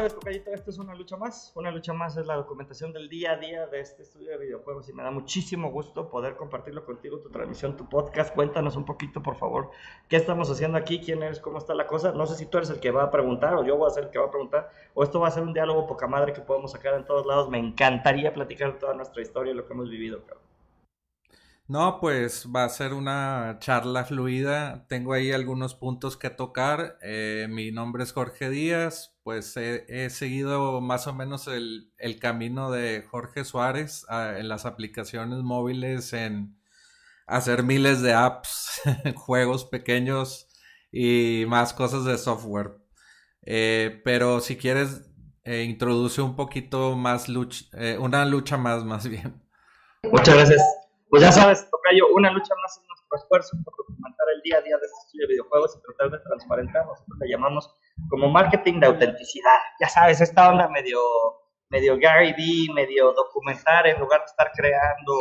Sabes, Tocayito, esto es una lucha más. Una lucha más es la documentación del día a día de este estudio de videojuegos y me da muchísimo gusto poder compartirlo contigo, tu transmisión, tu podcast. Cuéntanos un poquito, por favor, qué estamos haciendo aquí, quién eres, cómo está la cosa. No sé si tú eres el que va a preguntar o yo voy a ser el que va a preguntar o esto va a ser un diálogo poca madre que podemos sacar en todos lados. Me encantaría platicar toda nuestra historia y lo que hemos vivido, cabrón. No, pues va a ser una charla fluida. Tengo ahí algunos puntos que tocar. Eh, mi nombre es Jorge Díaz. Pues he, seguido más o menos el, camino de Jorge Suárez ah, en las aplicaciones móviles, en hacer miles de apps, juegos pequeños y más cosas de software. Eh, pero si quieres, eh, introduce un poquito más lucha, una lucha más, más bien. Muchas gracias. Pues ya sabes, Tocayo, una lucha más en nuestro esfuerzo por documentar el día a día de este estudio de videojuegos y tratar de transparentar, nosotros le llamamos como marketing de autenticidad. Ya sabes, esta onda medio, medio Gary Vee, medio documentar en lugar de estar creando.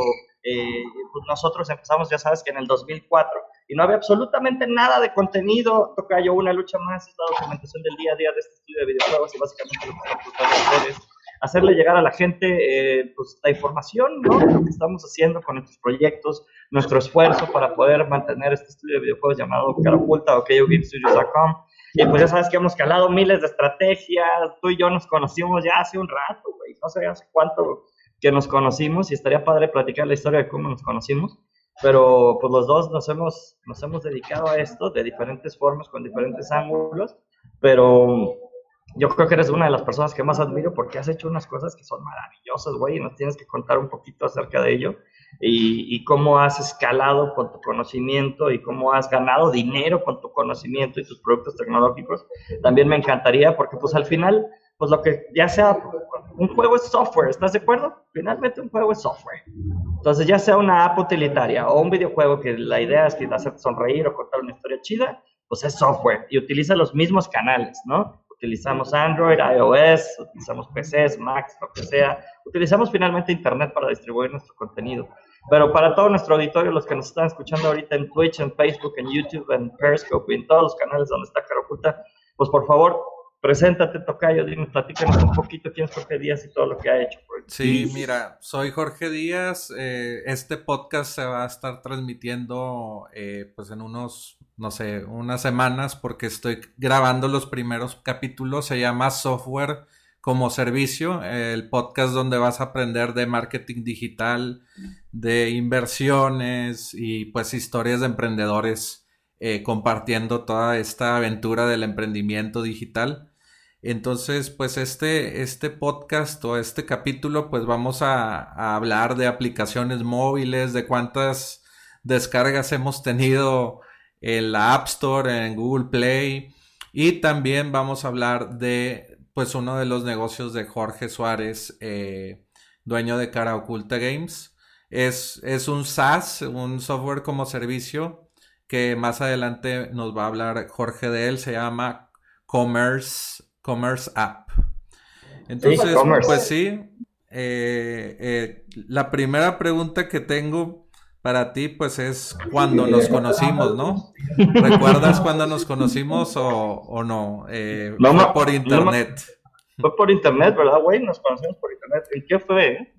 Eh, pues nosotros empezamos, ya sabes, que en el 2004 y no había absolutamente nada de contenido. Tocayo, una lucha más, es la documentación del día a día de este estudio de videojuegos y básicamente lo que estamos tratando de es hacerle llegar a la gente eh, pues, la información, ¿no? Lo que estamos haciendo con nuestros proyectos, nuestro esfuerzo para poder mantener este estudio de videojuegos llamado Caraculta o KOGameStudios.com. Y pues ya sabes que hemos calado miles de estrategias, tú y yo nos conocimos ya hace un rato, güey, no sé hace cuánto que nos conocimos y estaría padre platicar la historia de cómo nos conocimos, pero pues los dos nos hemos, nos hemos dedicado a esto de diferentes formas, con diferentes ángulos, pero yo creo que eres una de las personas que más admiro porque has hecho unas cosas que son maravillosas, güey, y nos tienes que contar un poquito acerca de ello y, y, cómo has escalado con tu conocimiento y cómo has ganado dinero con tu conocimiento y tus productos tecnológicos. También me encantaría porque pues al final, pues lo que ya sea, un juego es software, ¿estás de acuerdo? Finalmente un juego es software. Entonces ya sea una app utilitaria o un videojuego que la idea es que hacerte sonreír o contar una historia chida, pues es software y utiliza los mismos canales, ¿no? Utilizamos Android, iOS, utilizamos PCs, Macs, lo que sea. Utilizamos finalmente Internet para distribuir nuestro contenido. Pero para todo nuestro auditorio, los que nos están escuchando ahorita en Twitch, en Facebook, en YouTube, en Periscope y en todos los canales donde está Caraculta, pues por favor, preséntate, Tocayo, dime, platícanos un poquito quién es Jorge Díaz y todo lo que ha hecho. Sí, mira, soy Jorge Díaz. Eh, este podcast se va a estar transmitiendo eh, pues en unos, no sé, unas semanas porque estoy grabando los primeros capítulos. Se llama Software como Servicio, el podcast donde vas a aprender de marketing digital, de inversiones y pues historias de emprendedores. Eh, compartiendo toda esta aventura del emprendimiento digital. Entonces, pues este, este podcast o este capítulo, pues vamos a, hablar de aplicaciones móviles, de cuántas descargas hemos tenido en la App Store, en Google Play. Y también vamos a hablar de, pues, uno de los negocios de Jorge Suárez, eh, dueño de Cara Oculta Games. Es, es un SaaS, un software como servicio, que más adelante nos va a hablar Jorge de él. Se llama Commerce Commerce App. Entonces, pues sí, eh, eh, la primera pregunta que tengo para ti, pues es cuando nos conocimos, ¿no? ¿Recuerdas cuando nos conocimos o, no? Eh, fue por internet. fue por internet, ¿verdad, güey? Nos conocimos por internet. ¿En qué fue?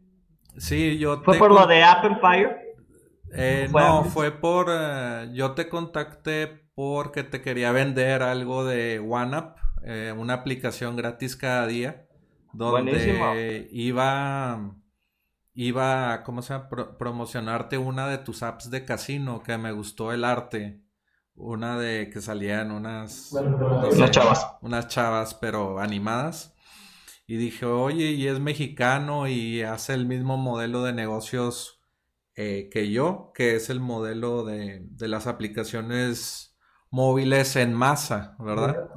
Sí, yo ¿Fue por lo de App Empire? No, fue por... yo te contacté porque te quería vender algo de OneUp eh, una aplicación gratis cada día donde iba iba cómo se llama promocionarte una de tus apps de casino que me gustó el arte. Una de que salían unas unas chavas. unas chavas pero animadas. Y dije oye y es mexicano y hace el mismo modelo de negocios eh, que yo, que es el modelo de, las aplicaciones móviles en masa, ¿verdad?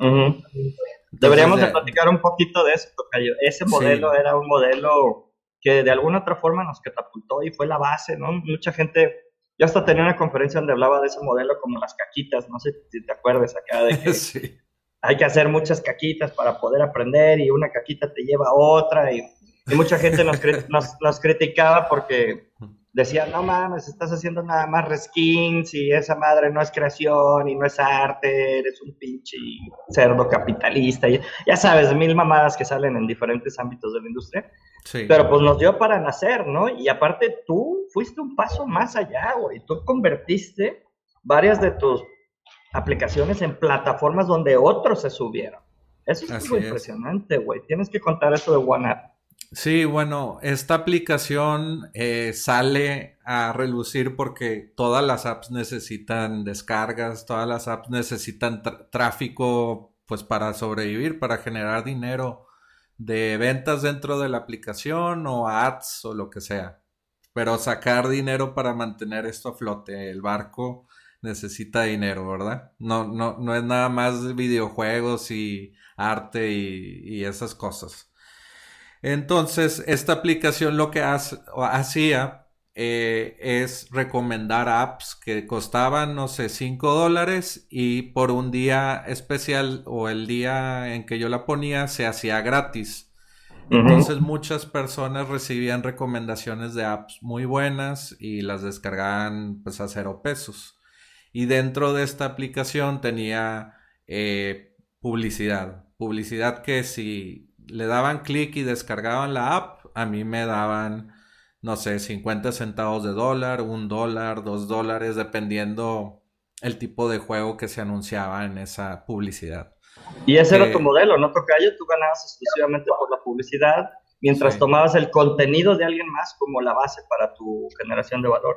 Deberíamos de, platicar un poquito de eso, Tocayo. Ese modelo era un modelo que de alguna otra forma nos catapultó y fue la base, ¿no? Mucha gente, yo hasta tenía una conferencia donde hablaba de ese modelo como las caquitas, no sé si te acuerdas acá de que sí. hay que hacer muchas caquitas para poder aprender y una caquita te lleva a otra y, mucha gente nos, nos, nos criticaba porque decían, no mames, estás haciendo nada más reskins y esa madre no es creación y no es arte, eres un pinche cerdo capitalista. Y, ya sabes, mil mamadas que salen en diferentes ámbitos de la industria. Sí. Pero pues nos dio para nacer, ¿no? Y aparte tú fuiste un paso más allá, güey. Tú convertiste varias de tus aplicaciones en plataformas donde otros se subieron. Eso es muy impresionante, güey. Tienes que contar eso de OneUp. Sí, bueno, esta aplicación eh, sale a relucir porque todas las apps necesitan descargas, todas las apps necesitan tráfico pues para sobrevivir, para generar dinero de ventas dentro de la aplicación o ads o lo que sea. Pero sacar dinero para mantener esto a flote, el barco necesita dinero, ¿verdad? No, no, no es nada más videojuegos y arte y esas cosas. Entonces, esta aplicación lo que hacía eh, es recomendar apps que costaban, no sé, 5 dólares y por un día especial o el día en que yo la ponía se hacía gratis. Entonces muchas personas recibían recomendaciones de apps muy buenas y las descargaban pues a cero pesos. Y dentro de esta aplicación tenía eh, publicidad. Publicidad que si le daban clic y descargaban la app, a mí me daban, no sé, 50 centavos de dólar, un dólar, dos dólares, dependiendo el tipo de juego que se anunciaba en esa publicidad. Y ese era tu eh, modelo, ¿no, Tocayo? Tú ganabas exclusivamente por la publicidad, mientras tomabas el contenido de alguien más como la base para tu generación de valor.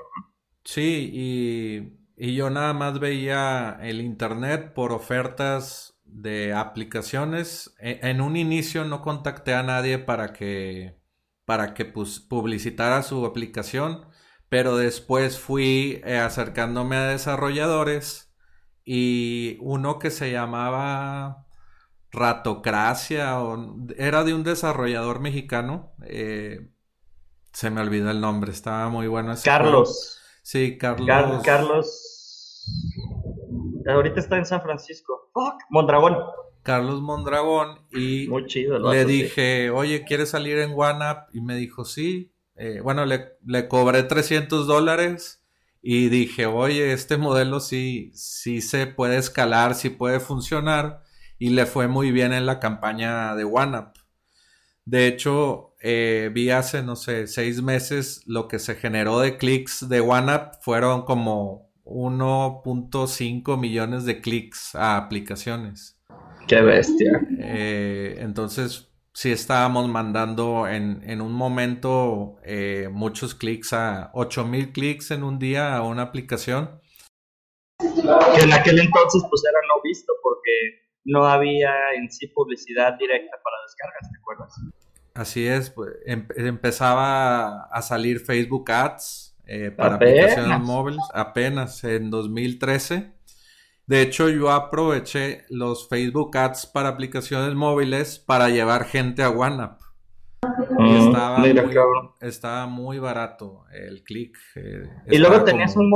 Sí, y, y yo nada más veía el Internet por ofertas de aplicaciones. E, en un inicio no contacté a nadie para que, para que pues, publicitara su aplicación, pero después fui eh, acercándome a desarrolladores y uno que se llamaba Ratocracia, o, era de un desarrollador mexicano. Eh, se me olvidó el nombre, estaba muy bueno. Carlos. Sí, Carlos. Carlos. Ahorita está en San Francisco. Fuck, Mondragón. Carlos Mondragón y le dije, oye, ¿quieres salir en OneUp? Y me dijo, sí. Eh, bueno, le, le, cobré 300 dólares y dije, oye, este modelo sí, sí se puede escalar, sí puede funcionar y le fue muy bien en la campaña de OneUp. De hecho, eh, vi hace, no sé, seis meses lo que se generó de clics de OneUp fueron como 1.5 millones de clics a aplicaciones. Qué bestia. Eh, entonces, sí estábamos mandando en, un momento eh, muchos clics a 8000 clics en un día a una aplicación. Que en aquel entonces pues era no visto porque no había en sí publicidad directa para descargas, ¿te acuerdas? Así es, pues, em, empezaba a salir Facebook Ads eh, para aplicaciones móviles apenas en 2013. De hecho, yo aproveché los Facebook Ads para aplicaciones móviles para llevar gente a OneUp. Mm, estaba, muy, barato el click. Eh, y luego tenías, un,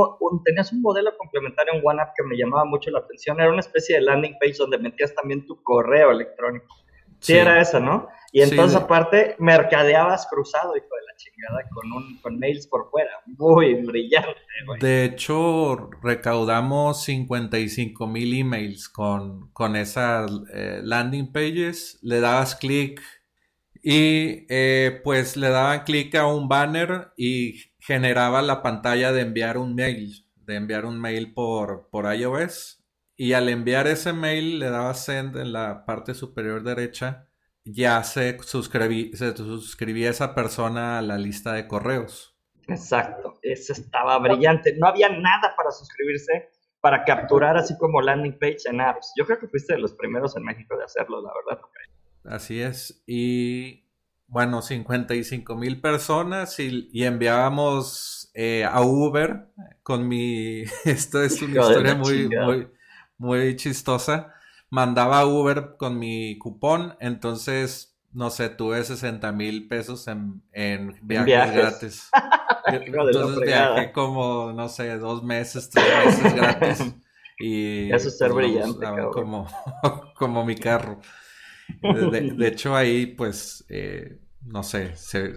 tenías un modelo complementario en OneUp que me llamaba mucho la atención. Era una especie de landing page donde metías también tu correo electrónico. Sí, era eso, ¿no? Y entonces, aparte, mercadeabas cruzado, hijo de la chingada, con, un, con mails por fuera. Muy brillante, güey. De hecho, recaudamos 55 mil emails con, con esas eh, landing pages. Le dabas clic y eh, pues le daban clic a un banner y generaba la pantalla de enviar un mail, de enviar un mail por, por iOS. Y al enviar ese mail le dabas send en la parte superior derecha ya se, se suscribía esa persona a la lista de correos. Exacto, eso estaba brillante. No había nada para suscribirse, para capturar así como landing page en apps. Yo creo que fuiste de los primeros en México de hacerlo, la verdad. Así es. Y bueno, 55 mil personas y, enviábamos eh, a Uber con mi, esto es una historia muy, muy, muy chistosa, mandaba Uber con mi cupón, entonces, no sé, tuve 60 mil pesos en, en viajes, gratis. entonces viajé como, no sé, dos meses, tres meses gratis. Y Eso es ser pues, brillante. Como, como mi carro. De, hecho, ahí, pues, eh, no sé, se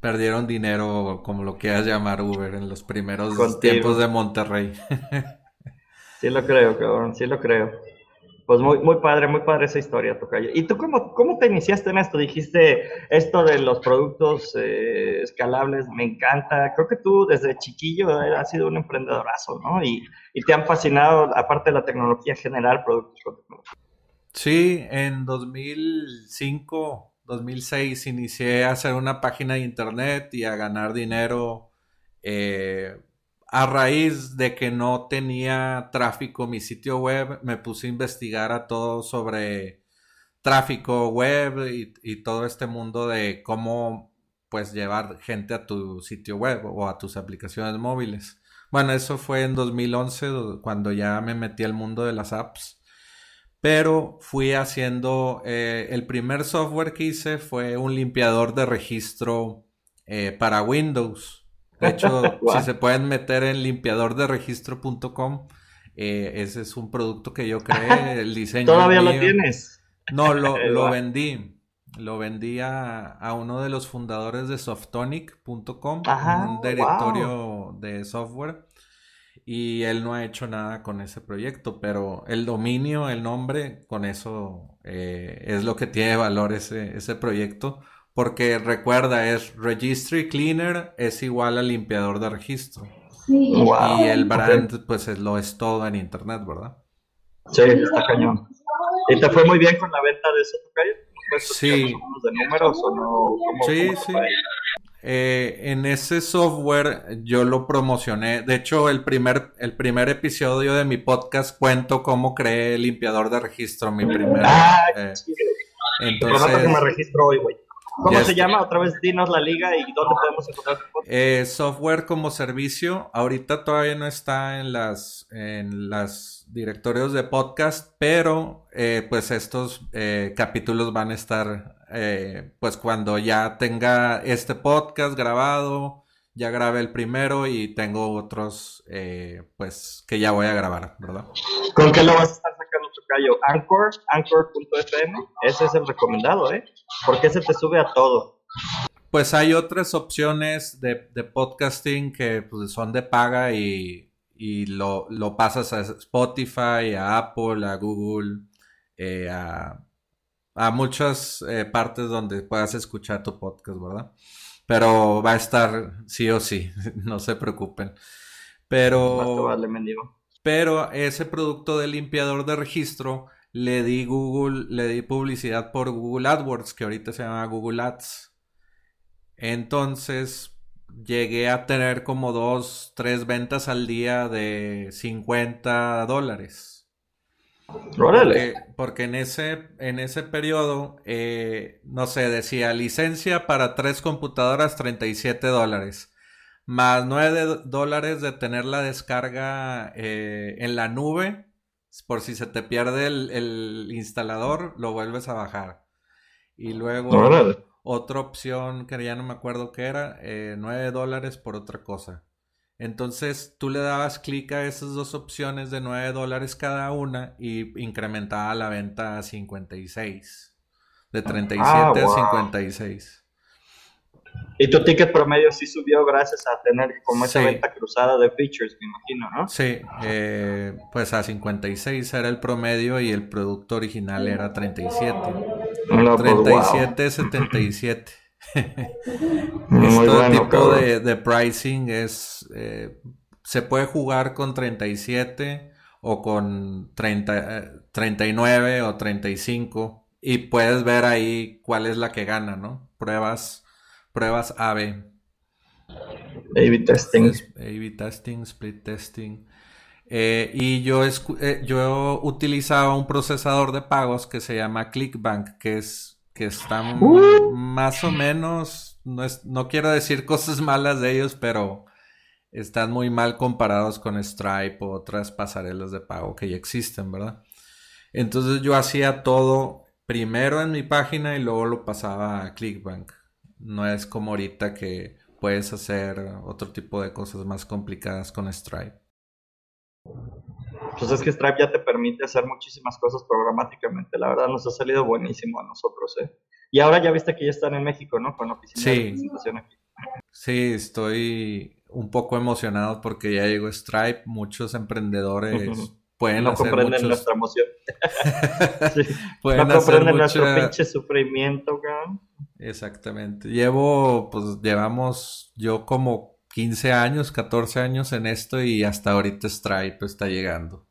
perdieron dinero, como lo quieras llamar Uber, en los primeros tiempos de Monterrey. sí lo creo, cabrón, sí lo creo. Pues muy, muy padre, muy padre esa historia, Tocayo. ¿Y tú cómo, cómo te iniciaste en esto? Dijiste esto de los productos eh, escalables, me encanta. Creo que tú desde chiquillo has sido un emprendedorazo, ¿no? Y, y te han fascinado, aparte de la tecnología general, productos con tecnología. Sí, en 2005, 2006 inicié a hacer una página de internet y a ganar dinero eh, a raíz de que no tenía tráfico mi sitio web. Me puse a investigar a todo sobre tráfico web y, todo este mundo de cómo pues llevar gente a tu sitio web o a tus aplicaciones móviles. Bueno, eso fue en 2011 cuando ya me metí al mundo de las apps pero fui haciendo, eh, el primer software que hice fue un limpiador de registro eh, para Windows. De hecho, si se pueden meter en limpiadorderegistro.com, eh, ese es un producto que yo creé, el diseño. ¿Todavía lo tienes? No, lo, lo vendí. Lo vendí a, uno de los fundadores de softonic.com, un directorio de software y él no ha hecho nada con ese proyecto, pero el dominio, el nombre, con eso eh, es lo que tiene valor ese, ese proyecto, porque recuerda, es Registry Cleaner es igual al limpiador de registro. Y el brand, pues es, lo es todo en internet, ¿verdad? Sí, está cañón. ¿Y te fue muy bien con la venta de ese tocayo? Sí. ¿De números o no? sí, sí. Eh, en ese software yo lo promocioné. De hecho, el primer, el primer episodio de mi podcast cuento cómo creé el limpiador de registro. Mi primer. Ah, eh, entonces. me registro hoy, güey. ¿Cómo se llama? Otra vez dinos la liga y dónde podemos encontrar eh, software como servicio. Ahorita todavía no está en las en las directorios de podcast, pero eh, pues estos eh, capítulos van a estar eh, pues cuando ya tenga este podcast grabado, ya grabé el primero y tengo otros pues que ya voy a grabar, ¿verdad? ¿Con qué lo vas a estar Anchor, anchor.fm, ese es el recomendado, ¿eh? Porque ese te sube a todo. Pues hay otras opciones de, podcasting que pues, son de paga y, lo, pasas a Spotify, a Apple, a Google, eh, a, muchas eh, partes donde puedas escuchar tu podcast, ¿verdad? Pero va a estar sí o sí, no se preocupen. Pero, pero ese producto de limpiador de registro le di Google, le di publicidad por Google AdWords, que ahorita se llama Google Ads. Entonces llegué a tener como dos, tres ventas al día de 50 dólares. Porque, porque, en ese, en ese periodo, eh, no sé, decía licencia para tres computadoras 37 dólares. Más 9 dólares de tener la descarga eh, en la nube. Por si se te pierde el, instalador, lo vuelves a bajar. Y luego otra opción que ya no me acuerdo qué era, eh, 9 dólares por otra cosa. Entonces tú le dabas clic a esas dos opciones de 9 dólares cada una y incrementaba la venta a 56. De 37 ah, a 56. Y tu ticket promedio sí subió gracias a tener como esa venta cruzada de features, me imagino, ¿no? Sí, eh, pues a 56 era el promedio y el producto original era 37. 37, 77. este tipo de, pricing es eh, se puede jugar con 37 o con 30, 39 eh, o 35 y puedes ver ahí cuál es la que gana, ¿no? Pruebas pruebas AB. A-B testing. A-B testing, split testing. Eh, y yo, eh, yo utilizaba un procesador de pagos que se llama ClickBank, que es que están uh. más o menos, no, es, no quiero decir cosas malas de ellos, pero están muy mal comparados con Stripe o otras pasarelas de pago que ya existen, ¿verdad? Entonces yo hacía todo primero en mi página y luego lo pasaba a Clickbank. No es como ahorita que puedes hacer otro tipo de cosas más complicadas con Stripe. Pues es que Stripe ya te permite hacer muchísimas cosas programáticamente. La verdad nos ha salido buenísimo a nosotros, ¿eh? Y ahora ya viste que ya están en México, ¿no? Con oficina de presentación aquí. Sí, estoy un poco emocionado porque ya llegó Stripe. Muchos emprendedores pueden no comprenden nuestra emoción. pueden no comprenden nuestro pinche sufrimiento, cabrón. Exactamente. Llevo, pues llevamos yo como 15 años, 14 años en esto y hasta ahorita Stripe está llegando.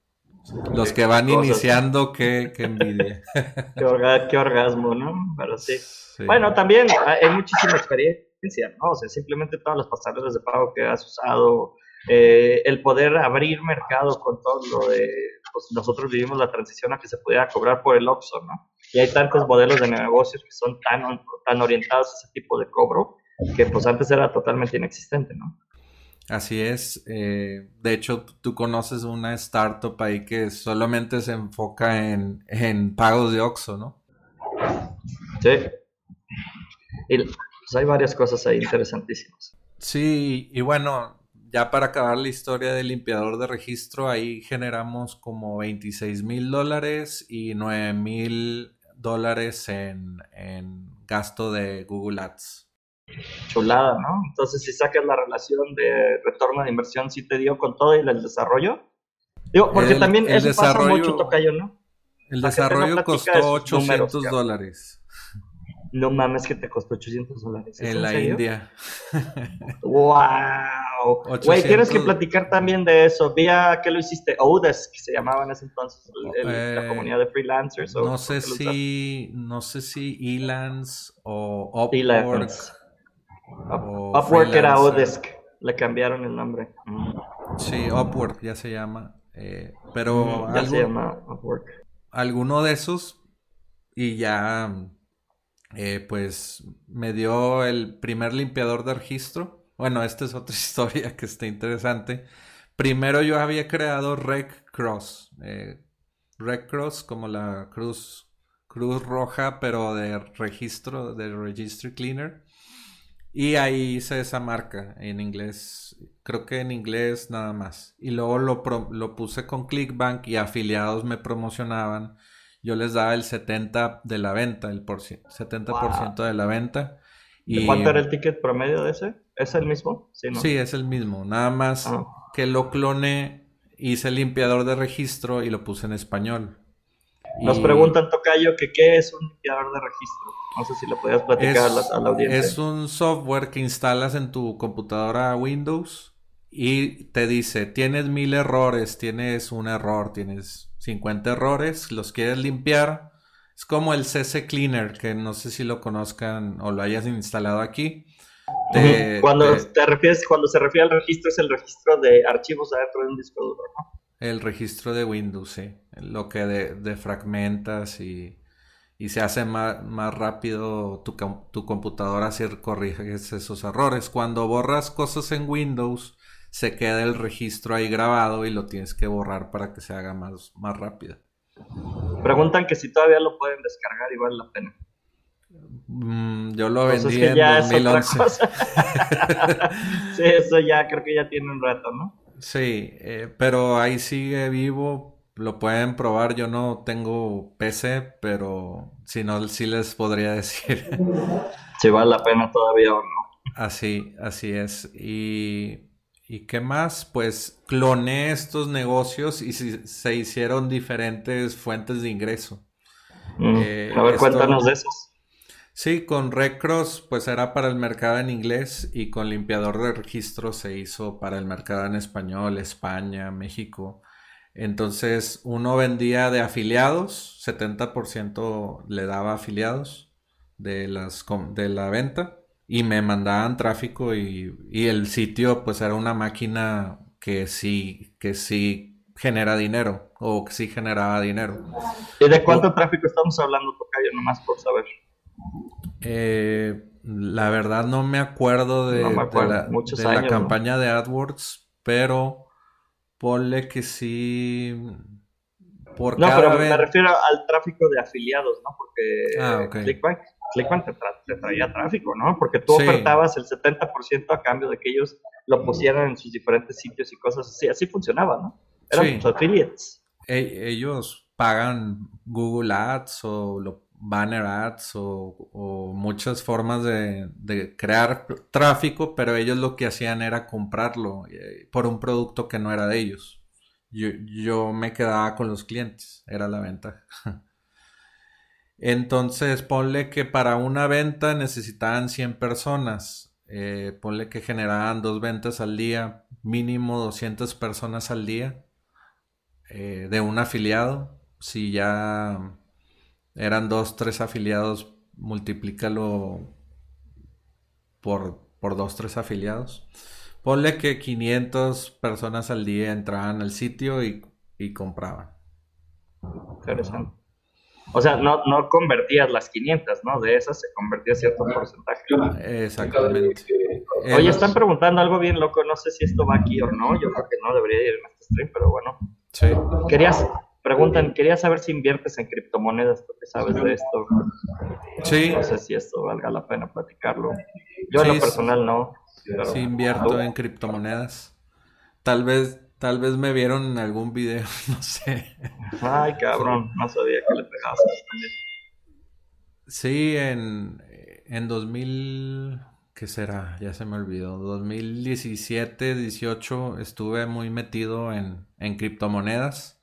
Los que van iniciando, qué, qué envidia. qué, orgasmo, ¿no? Pero sí. Bueno, también hay muchísima experiencia, ¿no? O sea, simplemente todas las pasarelas de pago que has usado, eh, el poder abrir mercado con todo lo de, pues nosotros vivimos la transición a que se pudiera cobrar por el OXXO, ¿no? Y hay tantos modelos de negocios que son tan, tan orientados a ese tipo de cobro que pues antes era totalmente inexistente, ¿no? Así es. Eh, de hecho, tú conoces una startup ahí que solamente se enfoca en, en pagos de OXXO, ¿no? Sí. Y pues, hay varias cosas ahí interesantísimas. Sí, y bueno, ya para acabar la historia del limpiador de registro, ahí generamos como 26 mil dólares y 9 mil dólares en, en gasto de Google Ads chulada, ¿no? Entonces, si sacas la relación de retorno de inversión, ¿sí te dio con todo y el desarrollo? Digo, porque también eso pasa mucho, Tocayo, ¿no? El desarrollo costó 800 dólares. No mames que te costó 800 dólares. En, la India. ¡Wow! Güey, tienes que platicar también de eso. Vía que lo hiciste, Odes, que se llamaba en ese entonces la eh, comunidad de freelancers. no sé si, no sé si Elance o Upwork. Upwork era Odesk, le cambiaron el nombre. Sí, Upwork ya se llama. Eh, pero ya se llama Upwork. Alguno de esos y ya eh, pues me dio el primer limpiador de registro. Bueno, esta es otra historia que está interesante. Primero yo había creado Rec Cross. Eh, Rec Cross como la cruz, cruz roja, pero de registro, de Registry Cleaner. Y ahí hice esa marca en inglés. Creo que en inglés nada más. Y luego lo, lo puse con Clickbank y afiliados me promocionaban. Yo les daba el 70% de la venta, el por 70% de la venta. Y... ¿Cuánto era el ticket promedio de ese? ¿Es el mismo? Sí, sí es el mismo. Nada más ah. que lo cloné, hice el limpiador de registro y lo puse en español. Nos preguntan, Tocayo, que qué es un limpiador de registro. No sé si lo podías platicar a, la, audiencia. Es un software que instalas en tu computadora Windows y te dice, tienes mil errores, tienes un error, tienes 50 errores, los quieres limpiar. Es como el CC Cleaner, que no sé si lo conozcan o lo hayas instalado aquí. Cuando te... refieres, cuando se refiere al registro, es el registro de archivos adentro de un disco duro, ¿no? El registro de Windows, sí. Lo que de, fragmentas y, y, se hace más, más rápido tu, tu, computadora si corriges esos errores. Cuando borras cosas en Windows, se queda el registro ahí grabado y lo tienes que borrar para que se haga más, más rápido. Preguntan que si todavía lo pueden descargar y vale la pena. Mm, yo lo pues vendí en 2011. sí, eso ya creo que ya tiene un rato, ¿no? Sí, eh, pero ahí sigue vivo. Lo pueden probar. Yo no tengo PC, pero si no, sí les podría decir. Si vale la pena todavía o no. Así, así es. Y, ¿y qué más? Pues cloné estos negocios y se hicieron diferentes fuentes de ingreso. Mm, eh, a ver, cuéntanos de esos. Sí, con Recross pues era para el mercado en inglés y con limpiador de registro se hizo para el mercado en español, España, México. Entonces uno vendía de afiliados, 70% le daba afiliados de, las, de la venta y me mandaban tráfico y, y, el sitio pues era una máquina que sí, que sí genera dinero o que sí generaba dinero. ¿Y de cuánto tráfico estamos hablando, Tocayo, nomás por saber? Eh, la verdad no me acuerdo de, la, campaña de AdWords, pero ponle que sí. Por no, pero me refiero al tráfico de afiliados, ¿no? Porque ah, Clickbank, Clickbank te, traía tráfico, ¿no? Porque tú ofertabas el 70% a cambio de que ellos lo pusieran en sus diferentes sitios y cosas así. Así funcionaba, ¿no? Eran tus affiliates. E, ellos pagan Google Ads o lo banner ads o, muchas formas de, crear tráfico, pero ellos lo que hacían era comprarlo eh, por un producto que no era de ellos. Yo, me quedaba con los clientes, era la venta. Entonces, ponle que para una venta necesitaban 100 personas. Eh, ponle que generaban dos ventas al día, mínimo 200 personas al día eh, de un afiliado. Si ya eran dos, tres afiliados, multiplícalo por, por dos, tres afiliados. Ponle que 500 personas al día entraban al sitio y, compraban. Interesante. O sea, no, no convertías las 500, ¿no? De esas se convertía cierto porcentaje. Exactamente. Oye, están preguntando algo bien loco, no sé si esto va aquí o no, yo creo que no debería ir en este stream, pero bueno. Sí. Querías, Preguntan, quería saber si inviertes en criptomonedas, porque sabes de esto. Sí. No sé si esto valga la pena platicarlo. Yo en lo personal no. sí, invierto en criptomonedas. Tal vez, tal vez me vieron en algún video, no sé. Ay, cabrón, no sabía que le pegabas Sí, en, en 2000, ¿qué será? Ya se me olvidó. 2017, 18 estuve muy metido en, en criptomonedas.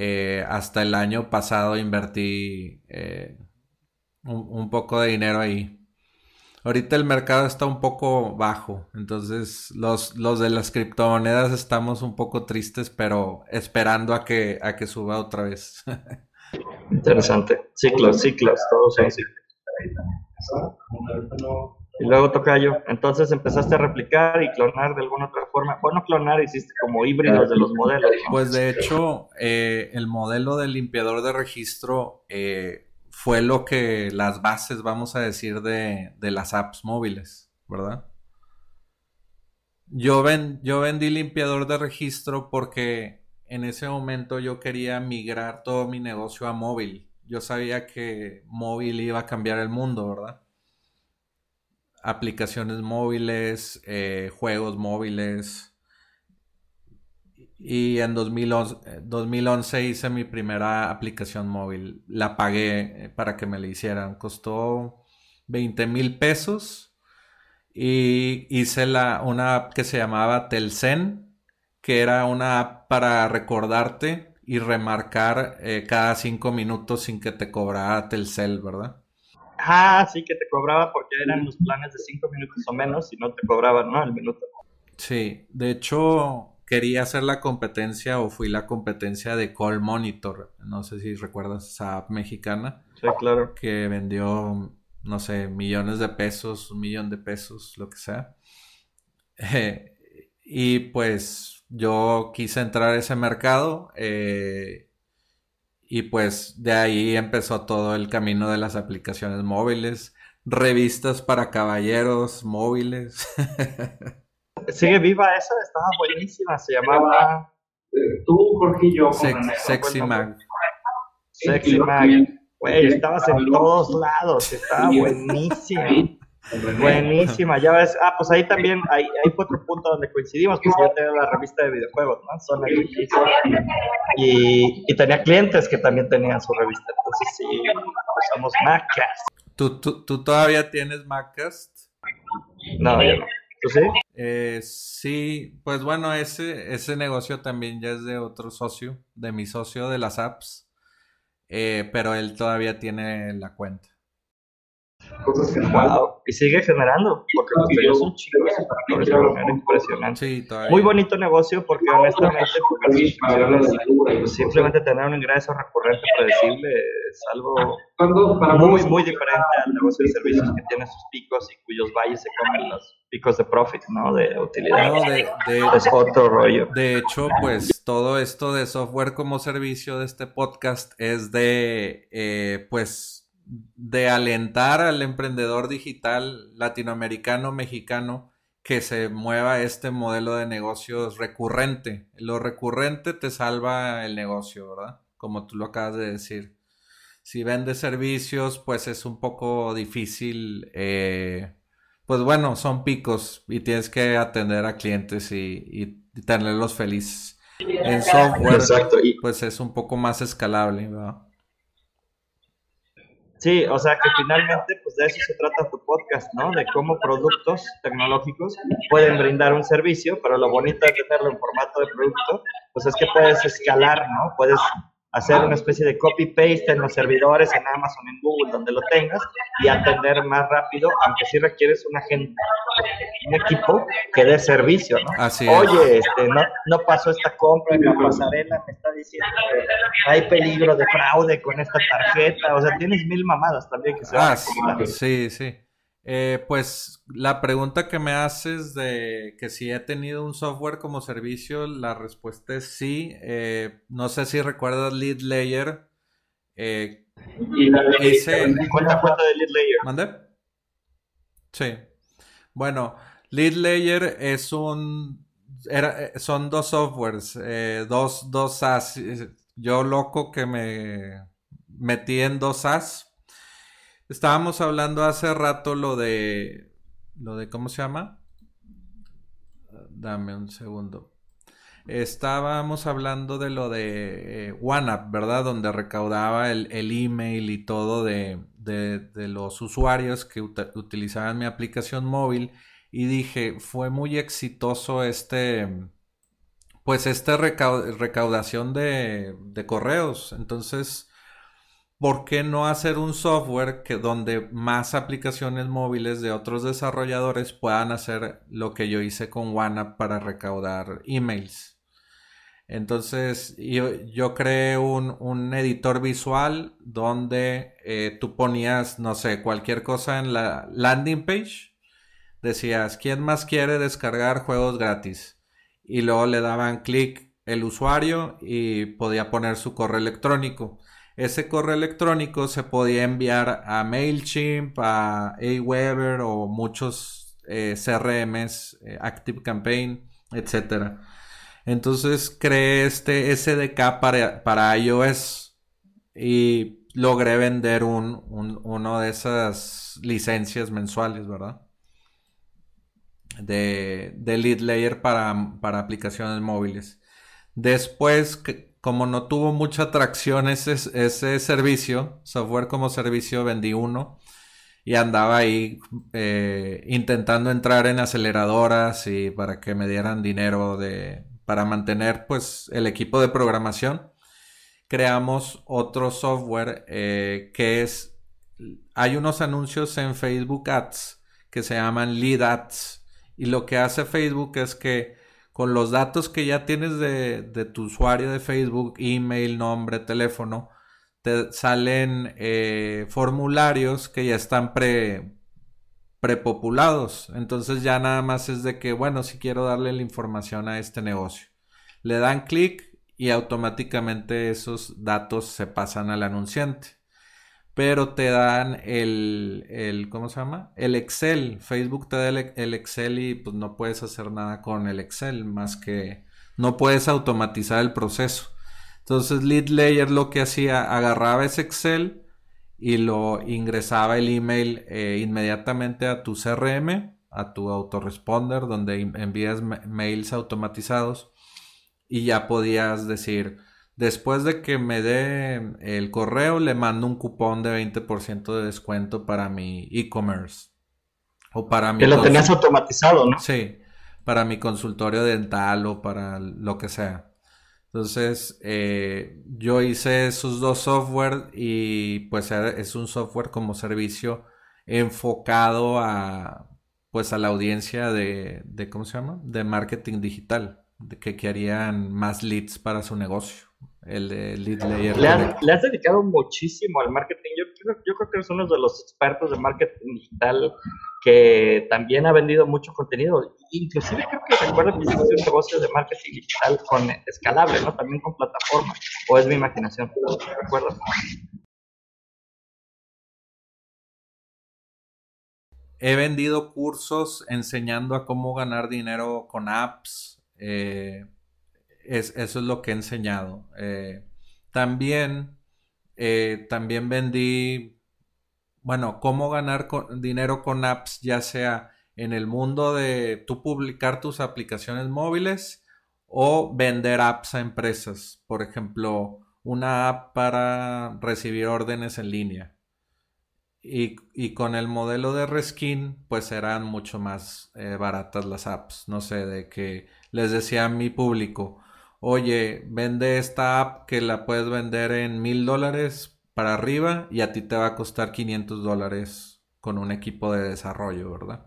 Eh, hasta el año pasado invertí eh, un, poco de dinero ahí. Ahorita el mercado está un poco bajo, entonces los, los de las criptomonedas estamos un poco tristes, pero esperando a que, a que suba otra vez. Interesante. Ciclos, ciclos, todos son ciclos. Y luego Tocayo, entonces empezaste a replicar y clonar de alguna otra forma. Bueno, clonar hiciste como híbridos de los modelos. Pues de hecho, eh, el modelo del limpiador de registro eh, fue lo que las bases, vamos a decir, de, las apps móviles, ¿verdad? Yo, ven, yo vendí limpiador de registro porque en ese momento yo quería migrar todo mi negocio a móvil. Yo sabía que móvil iba a cambiar el mundo, ¿verdad? Aplicaciones móviles, eh, juegos móviles. Y en 2011, 2011, hice mi primera aplicación móvil. La pagué eh, para que me la hicieran. Costó 20 mil pesos. Y hice la, una app que se llamaba Telcen, que era una app para recordarte y remarcar eh, cada cinco minutos sin que te cobrara Telcel, ¿verdad? Ah, sí, que te cobraba porque eran los planes de cinco minutos o menos y no te cobraban, ¿no? El minuto. Sí, de hecho quería hacer la competencia o fui la competencia de Call Monitor. No sé si recuerdas esa app mexicana. Sí, claro. Que vendió, no sé, millones de pesos, un millón de pesos, lo que sea. y pues yo quise entrar a ese mercado. Eh, y pues de ahí empezó todo el camino de las aplicaciones móviles, revistas para caballeros móviles. Sigue viva esa, estaba buenísima, se llamaba... Tú, Jorge y yo. Sexy Mag. Sexy Mag. Güey, estabas en todos lados, estaba buenísima. Buenísima, ya ves. Ah, pues ahí también, hay, hay otro punto donde coincidimos, pues yo tenía la revista de videojuegos, ¿no? Zona y, y tenía clientes que también tenían su revista, entonces sí, usamos Maccast. ¿Tú, tú, tú todavía tienes Maccast? No, yo no. ¿Tú sí? Eh, sí, pues bueno, ese, ese negocio también ya es de otro socio, de mi socio de las apps, eh, pero él todavía tiene la cuenta. Y sigue generando, porque los un de manera impresionante. Muy bonito negocio, porque honestamente, simplemente tener un ingreso recurrente predecible es algo muy, muy diferente al negocio de servicios que tiene sus picos y cuyos valles se comen los picos de profit, ¿no? De utilidad. de, es otro rollo. De hecho, pues todo esto de software como servicio de este podcast es de, eh, pues, de alentar al emprendedor digital latinoamericano, mexicano, que se mueva este modelo de negocios recurrente. Lo recurrente te salva el negocio, ¿verdad? Como tú lo acabas de decir. Si vendes servicios, pues es un poco difícil. Eh, pues bueno, son picos y tienes que atender a clientes y, tenerlos felices. En software, pues es un poco más escalable, ¿verdad? Sí, o sea que finalmente pues de eso se trata tu podcast, ¿no? De cómo productos tecnológicos pueden brindar un servicio, pero lo bonito de tenerlo en formato de producto, pues es que puedes escalar, ¿no? Puedes hacer una especie de copy-paste en los servidores, en Amazon, en Google, donde lo tengas, y atender más rápido, aunque sí requieres una gente, un equipo que dé servicio, ¿no? Así Oye, este, no, no pasó esta compra en la pasarela, me está diciendo que hay peligro de fraude con esta tarjeta, o sea, tienes mil mamadas también que se ah, sí, sí. Eh, pues la pregunta que me haces de que si he tenido un software como servicio, la respuesta es sí. Eh, no sé si recuerdas Lead Layer. Eh, y la de, cuenta, cuenta de Lead Layer. ¿Mande? Sí. Bueno, Lead Layer es un. Era, son dos softwares, dos, dos SaaS. Yo loco que me metí en dos SaaS Estábamos hablando hace rato lo de. Lo de ¿cómo se llama? Dame un segundo. Estábamos hablando de lo de eh, OneUp, ¿verdad? Donde recaudaba el, email y todo de, los usuarios que utilizaban mi aplicación móvil. Y dije, fue muy exitoso este. Pues esta recaudación de, de correos. Entonces ¿por qué no hacer un software que donde más aplicaciones móviles de otros desarrolladores puedan hacer lo que yo hice con WANAP para recaudar emails? Entonces yo, creé un, editor visual donde eh, tú ponías, no sé, cualquier cosa en la landing page. Decías, ¿quién más quiere descargar juegos gratis? Y luego le daban clic el usuario y podía poner su correo electrónico ese correo electrónico se podía enviar a MailChimp, a Aweber o muchos eh, CRMs, eh, Active Campaign, etc. Entonces creé este SDK para, para iOS y logré vender un, uno de esas licencias mensuales, ¿verdad? De, de lead layer para, para aplicaciones móviles. Después como no tuvo mucha atracción ese, servicio, software como servicio, vendí uno y andaba ahí eh, intentando entrar en aceleradoras y para que me dieran dinero de, para mantener pues el equipo de programación. Creamos otro software eh, que es, hay unos anuncios en Facebook Ads que se llaman Lead Ads y lo que hace Facebook es que con los datos que ya tienes de, tu usuario de Facebook, email, nombre, teléfono, te salen eh, formularios que ya están pre, prepopulados. Entonces ya nada más es de que, bueno, si quiero darle la información a este negocio. Le dan clic y automáticamente esos datos se pasan al anunciante pero te dan el, el, ¿cómo se llama? El Excel. Facebook te da el, Excel y pues no puedes hacer nada con el Excel más que no puedes automatizar el proceso. Entonces Lead Layer lo que hacía, agarraba ese Excel y lo ingresaba el email eh, inmediatamente a tu CRM, a tu autoresponder, donde envías mails automatizados y ya podías decir, Después de que me dé el correo, le mando un cupón de 20% de descuento para mi e-commerce. O para mi. Que lo tenías automatizado, ¿no? Sí, para mi consultorio dental o para lo que sea. Entonces, eh, yo hice esos dos software y pues es un software como servicio enfocado a pues a la audiencia de, de ¿cómo se llama? De marketing digital, de que querían más leads para su negocio el de Lead Layer. Le, has dedicado muchísimo al marketing. Yo, yo, creo que eres uno de los expertos de marketing digital que también ha vendido mucho contenido. Inclusive creo que recuerdo que hiciste un negocio de marketing digital con escalable, ¿no? También con plataforma. ¿O es mi imaginación? ¿Recuerdas? he vendido cursos enseñando a cómo ganar dinero con apps. Eh, es, eso es lo que he enseñado. Eh, también, eh, también vendí, bueno, cómo ganar dinero con apps, ya sea en el mundo de tú publicar tus aplicaciones móviles o vender apps a empresas. Por ejemplo, una app para recibir órdenes en línea. Y, con el modelo de reskin, pues eran mucho más eh, baratas las apps. No sé, de que les decía a mi público, oye, vende esta app que la puedes vender en mil dólares para arriba y a ti te va a costar 500 dólares con un equipo de desarrollo, ¿verdad?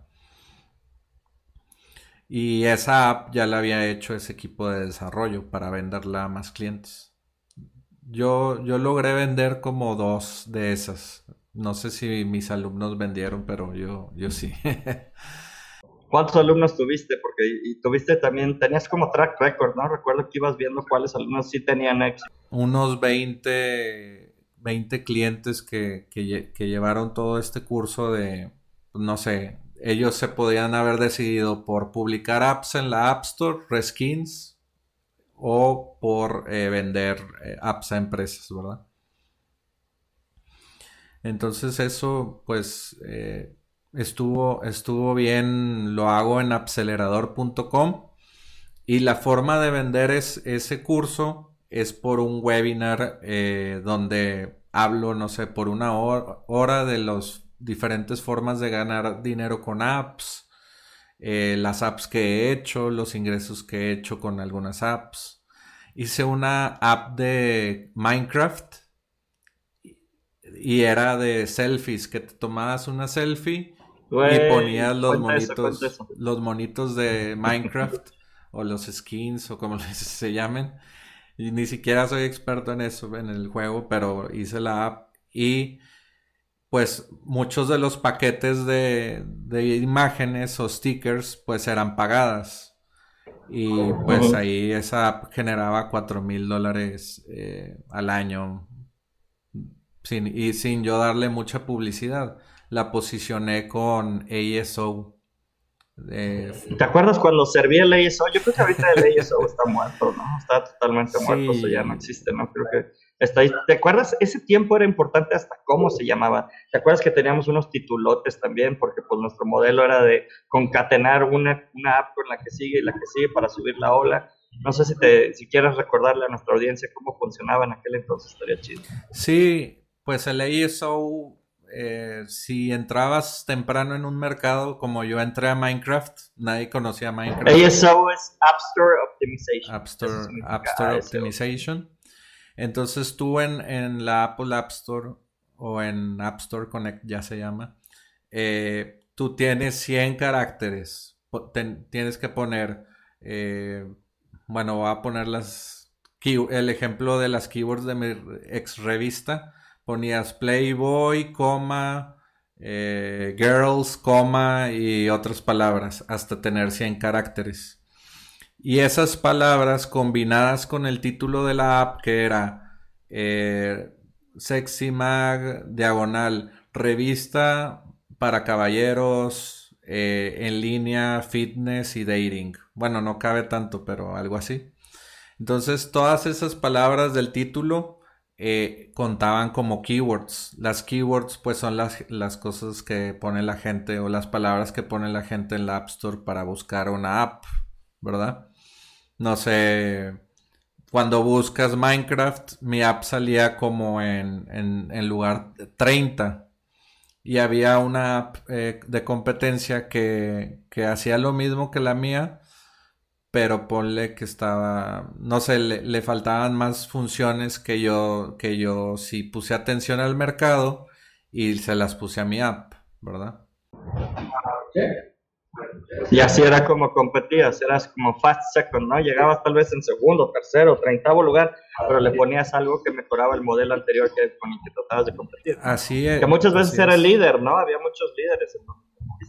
Y esa app ya la había hecho ese equipo de desarrollo para venderla a más clientes. Yo, yo logré vender como dos de esas. No sé si mis alumnos vendieron, pero yo, yo sí. ¿Cuántos alumnos tuviste? Porque y tuviste también, tenías como track record, ¿no? Recuerdo que ibas viendo cuáles alumnos sí tenían éxito. Unos 20, 20 clientes que, que, llevaron todo este curso de, no sé, ellos se podían haber decidido por publicar apps en la App Store, reskins, o por eh, vender eh, apps a empresas, ¿verdad? Entonces eso, pues, eh, estuvo, estuvo bien, lo hago en acelerador.com y la forma de vender es, ese curso es por un webinar donde hablo, no sé, por una hora de los diferentes formas de ganar dinero con apps, eh, las apps que he hecho, los ingresos que he hecho con algunas apps. Hice una app de Minecraft y era de selfies, que te tomabas una selfie y ponías los monitos, los monitos de Minecraft o los skins o como se llamen. Y ni siquiera soy experto en eso, en el juego, pero hice la app y pues muchos de los paquetes de, imágenes o stickers pues eran pagadas. Y pues ahí esa app generaba 4 mil dólares eh, al año. Sin, y sin yo darle mucha publicidad. La posicioné con ASO. ¿Te acuerdas cuando servía el ASO? Yo creo que ahorita el ASO está muerto, ¿no? Está totalmente muerto, eso ya no existe, ¿no? Creo que ¿Te acuerdas? Ese tiempo era importante hasta cómo se llamaba. ¿Te acuerdas que teníamos unos titulotes también? Porque pues nuestro modelo era de concatenar una, una app con la que sigue y la que sigue para subir la ola. No sé si, te, si quieres recordarle a nuestra audiencia cómo funcionaba en aquel entonces, estaría chido. Sí, pues el ASO, eh, si entrabas temprano en un mercado, como yo entré a Minecraft, nadie conocía Minecraft. ASO es App Store Optimization. App Store, App Store Optimization. Entonces tú en, la Apple App Store o en App Store Connect ya se llama, eh, tú tienes 100 caracteres. tienes que poner, eh, bueno, voy a poner las, el ejemplo de las keywords de mi ex revista. Ponías Playboy, coma, eh, girls, coma y otras palabras hasta tener 100 caracteres. Y esas palabras combinadas con el título de la app que era eh, Sexy Mag, diagonal, revista para caballeros, eh, en línea, fitness y dating. Bueno, no cabe tanto, pero algo así. Entonces, todas esas palabras del título eh, contaban como keywords. Las keywords, pues, son las, las cosas que pone la gente o las palabras que pone la gente en la App Store para buscar una app, ¿verdad? no sé, cuando buscas Minecraft, mi app salía como en, en, lugar 30. Y había una app eh, de competencia que, que, hacía lo mismo que la mía, pero ponle que estaba, no sé, le, faltaban más funciones que yo, que yo sí puse atención al mercado y se las puse a mi app, ¿verdad? Y así era como competías, eras como fast second, ¿no? Llegabas tal vez en segundo, tercero, treintavo lugar, pero le ponías algo que mejoraba el modelo anterior que, con el que tratabas de competir. Así es. Que muchas veces era el líder, ¿no? Había muchos líderes.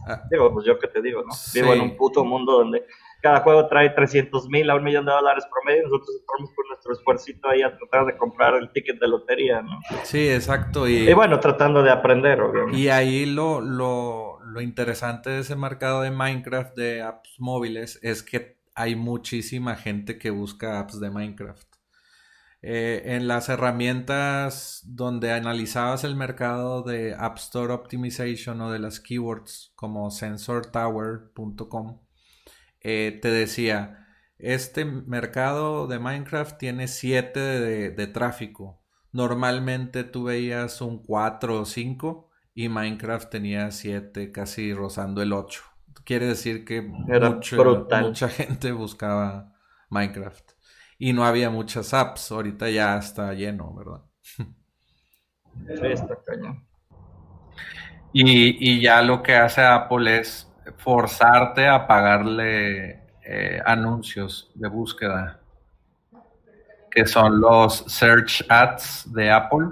Ah. digo, pues yo que te digo, ¿no? Vivo en un puto mundo donde cada juego trae 300 mil a un millón de dólares promedio, nosotros estamos con nuestro esfuerzo ahí a tratar de comprar el ticket de lotería, ¿no? Sí, exacto. Y, y bueno, tratando de aprender, obviamente. Y ahí lo, lo lo interesante de ese mercado de Minecraft de apps móviles es que hay muchísima gente que busca apps de Minecraft. Eh, en las herramientas donde analizabas el mercado de App Store Optimization o de las keywords como sensortower.com, eh, te decía, este mercado de Minecraft tiene 7 de, de, tráfico. Normalmente tú veías un 4 o 5 y Minecraft tenía 7, casi rozando el 8. Quiere decir que mucha gente buscaba Minecraft. Y no había muchas apps. Ahorita ya está lleno, ¿verdad? Sí, está cañón. Y, y, ya lo que hace Apple es forzarte a pagarle eh, anuncios de búsqueda, que son los search ads de Apple.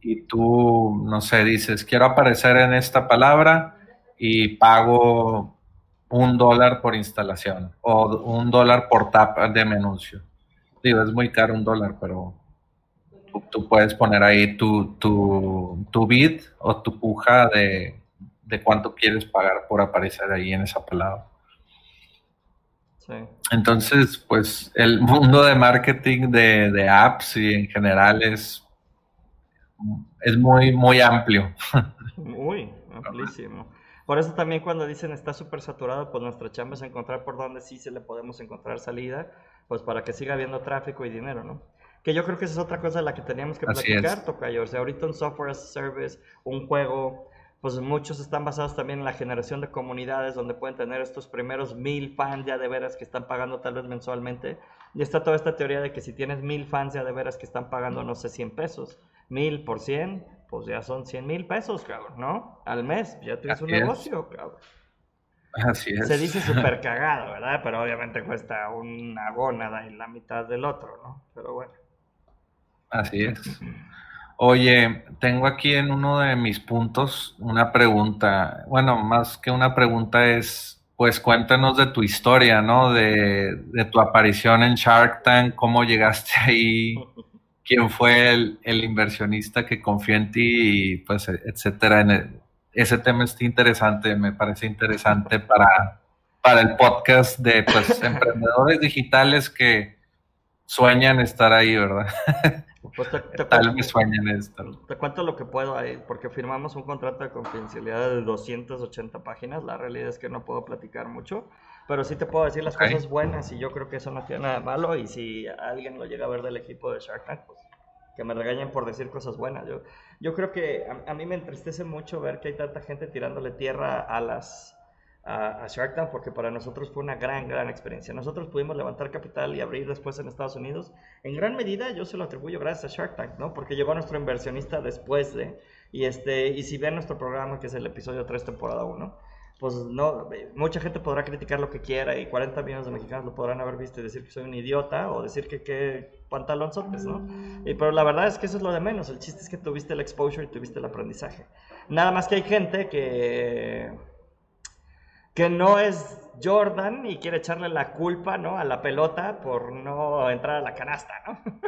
Y tú, no sé, dices, quiero aparecer en esta palabra y pago un dólar por instalación o un dólar por tap de mi anuncio. Digo, es muy caro un dólar, pero tú, puedes poner ahí tu, tu, tu bid o tu puja de, de cuánto quieres pagar por aparecer ahí en esa palabra. Entonces, pues el mundo de marketing de, de, apps y en general es, es muy, muy amplio. Muy amplísimo. Por eso también cuando dicen está súper saturado, pues nuestra chamba es encontrar por dónde sí se le podemos encontrar salida, pues para que siga habiendo tráfico y dinero, ¿no? Que yo creo que esa es otra cosa de la que teníamos que platicar, Tocayo. O sea, ahorita un software as a service, un juego, pues muchos están basados también en la generación de comunidades donde pueden tener estos primeros mil fans ya de veras que están pagando tal vez mensualmente. Y está toda esta teoría de que si tienes mil fans ya de veras que están pagando, no sé, 100 pesos, mil por 100, pues ya son 100 mil pesos, cabrón, ¿no? Al mes, ya tienes un negocio, cabrón. Así es. Se dice súper cagado, ¿verdad? Pero obviamente cuesta una gónada y la mitad del otro, ¿no? Pero bueno. Así es. Oye, tengo aquí en uno de mis puntos una pregunta. Bueno, más que una pregunta es, pues cuéntanos de tu historia, ¿no? De, de tu aparición en Shark Tank, cómo llegaste ahí, quién fue el, el inversionista que confió en ti, y pues, etcétera. En el, ese tema está interesante, me parece interesante para, para el podcast de pues, emprendedores digitales que sueñan estar ahí, ¿verdad? Pues te, Tal vez sueñan estar. Te cuento lo que puedo ahí, porque firmamos un contrato de confidencialidad de 280 páginas. La realidad es que no puedo platicar mucho, pero sí te puedo decir las cosas buenas y yo creo que eso no tiene nada de malo. Y si alguien lo llega a ver del equipo de Shark Tank, pues que me regañen por decir cosas buenas. Yo, yo creo que a, mí me entristece mucho ver que hay tanta gente tirándole tierra a las a, Shark Tank porque para nosotros fue una gran, gran experiencia. Nosotros pudimos levantar capital y abrir después en Estados Unidos. En gran medida yo se lo atribuyo gracias a Shark Tank, ¿no? Porque llegó nuestro inversionista después de... Y, este, y si ven nuestro programa, que es el episodio 3, temporada 1, pues no, mucha gente podrá criticar lo que quiera y 40 millones de mexicanos lo podrán haber visto y decir que soy un idiota o decir que qué pantalonzotes, ¿no? Y, pero la verdad es que eso es lo de menos, el chiste es que tuviste el exposure y tuviste el aprendizaje. Nada más que hay gente que, que no es Jordan y quiere echarle la culpa, ¿no? A la pelota por no entrar a la canasta, ¿no?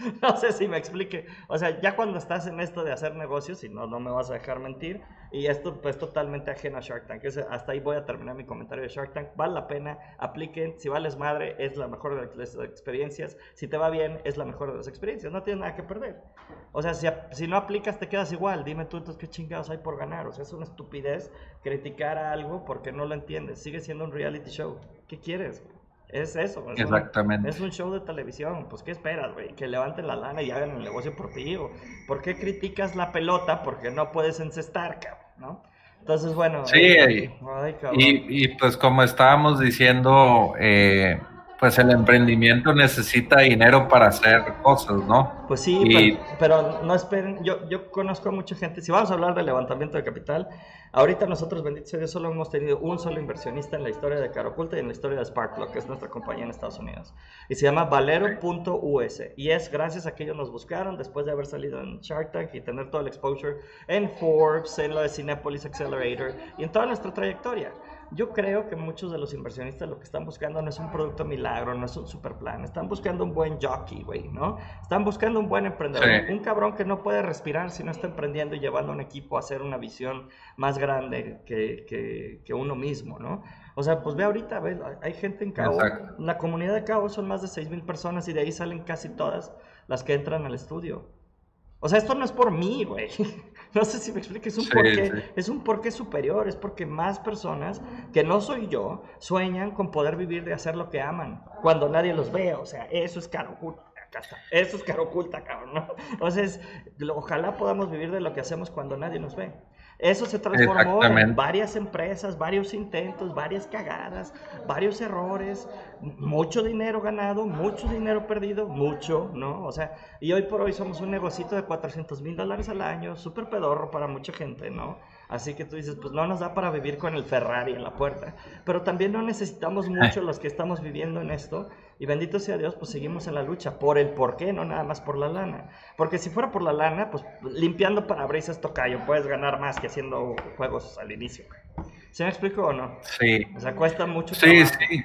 no sé si me explique. O sea, ya cuando estás en esto de hacer negocios, y no, no me vas a dejar mentir, y esto pues totalmente ajeno a Shark Tank. hasta ahí voy a terminar mi comentario de Shark Tank. Vale la pena, apliquen. Si vales madre, es la mejor de las experiencias. Si te va bien, es la mejor de las experiencias. No tienes nada que perder. O sea, si, si no aplicas, te quedas igual. Dime tú entonces qué chingados hay por ganar. O sea, es una estupidez criticar a algo porque no lo entiendes. Sigue siendo un reality show. ¿Qué quieres? Es eso. Exactamente. es un show de televisión. Pues, ¿qué esperas, güey? Que levanten la lana y hagan el negocio por ti. ¿Por qué criticas la pelota? Porque no puedes encestar, cabrón, ¿no? Entonces, bueno. Sí, y, y, pues como estábamos diciendo, eh, pues el emprendimiento necesita dinero para hacer cosas, ¿no? Pues sí, pero, no esperen, yo, yo conozco a mucha gente, si vamos a hablar de levantamiento de capital, ahorita nosotros, bendito sea Dios, solo hemos tenido un solo inversionista en la historia de Caroculta y en la historia de Sparklock, que es nuestra compañía en Estados Unidos, y se llama Valero.us, y es gracias a que ellos nos buscaron después de haber salido en Shark Tank y tener todo el exposure en Forbes, en lo de Cinepolis Accelerator y en toda nuestra trayectoria. Yo creo que muchos de los inversionistas lo que están buscando no es un producto milagro, no es un super plan. Están buscando un buen jockey, güey, ¿no? Están buscando un buen emprendedor. Un cabrón que no puede respirar si no está emprendiendo y llevando a un equipo a hacer una visión más grande que, que, que uno mismo, ¿no? O sea, pues ve ahorita, ve, hay gente en Cabo. La comunidad de Cabo son más de 6 mil personas y de ahí salen casi todas las que entran al estudio. O sea, esto no es por mí, güey. No sé si me expliques, es un porqué, es un porqué superior, es porque más personas que no soy yo sueñan con poder vivir de hacer lo que aman cuando nadie los ve, o sea, eso es caro oculta, acá está, eso es caro oculta, cabrón, ¿no? Entonces, ojalá podamos vivir de lo que hacemos cuando nadie nos ve. Eso se transformó en varias empresas, varios intentos, varias cagadas, varios errores, mucho dinero ganado, mucho dinero perdido, mucho, ¿no? O sea, y hoy por hoy somos un negocito de 400 mil dólares al año, súper pedorro para mucha gente, ¿no? Así que tú dices, pues no nos da para vivir con el Ferrari en la puerta, pero también no necesitamos mucho los que estamos viviendo en esto y bendito sea Dios, pues seguimos en la lucha por el por qué, no nada más por la lana. Porque si fuera por la lana, pues limpiando parabrisas tocayo, puedes ganar más que haciendo juegos al inicio. ¿Se me explico o no? Sí. O sea, cuesta mucho. Sí, sí.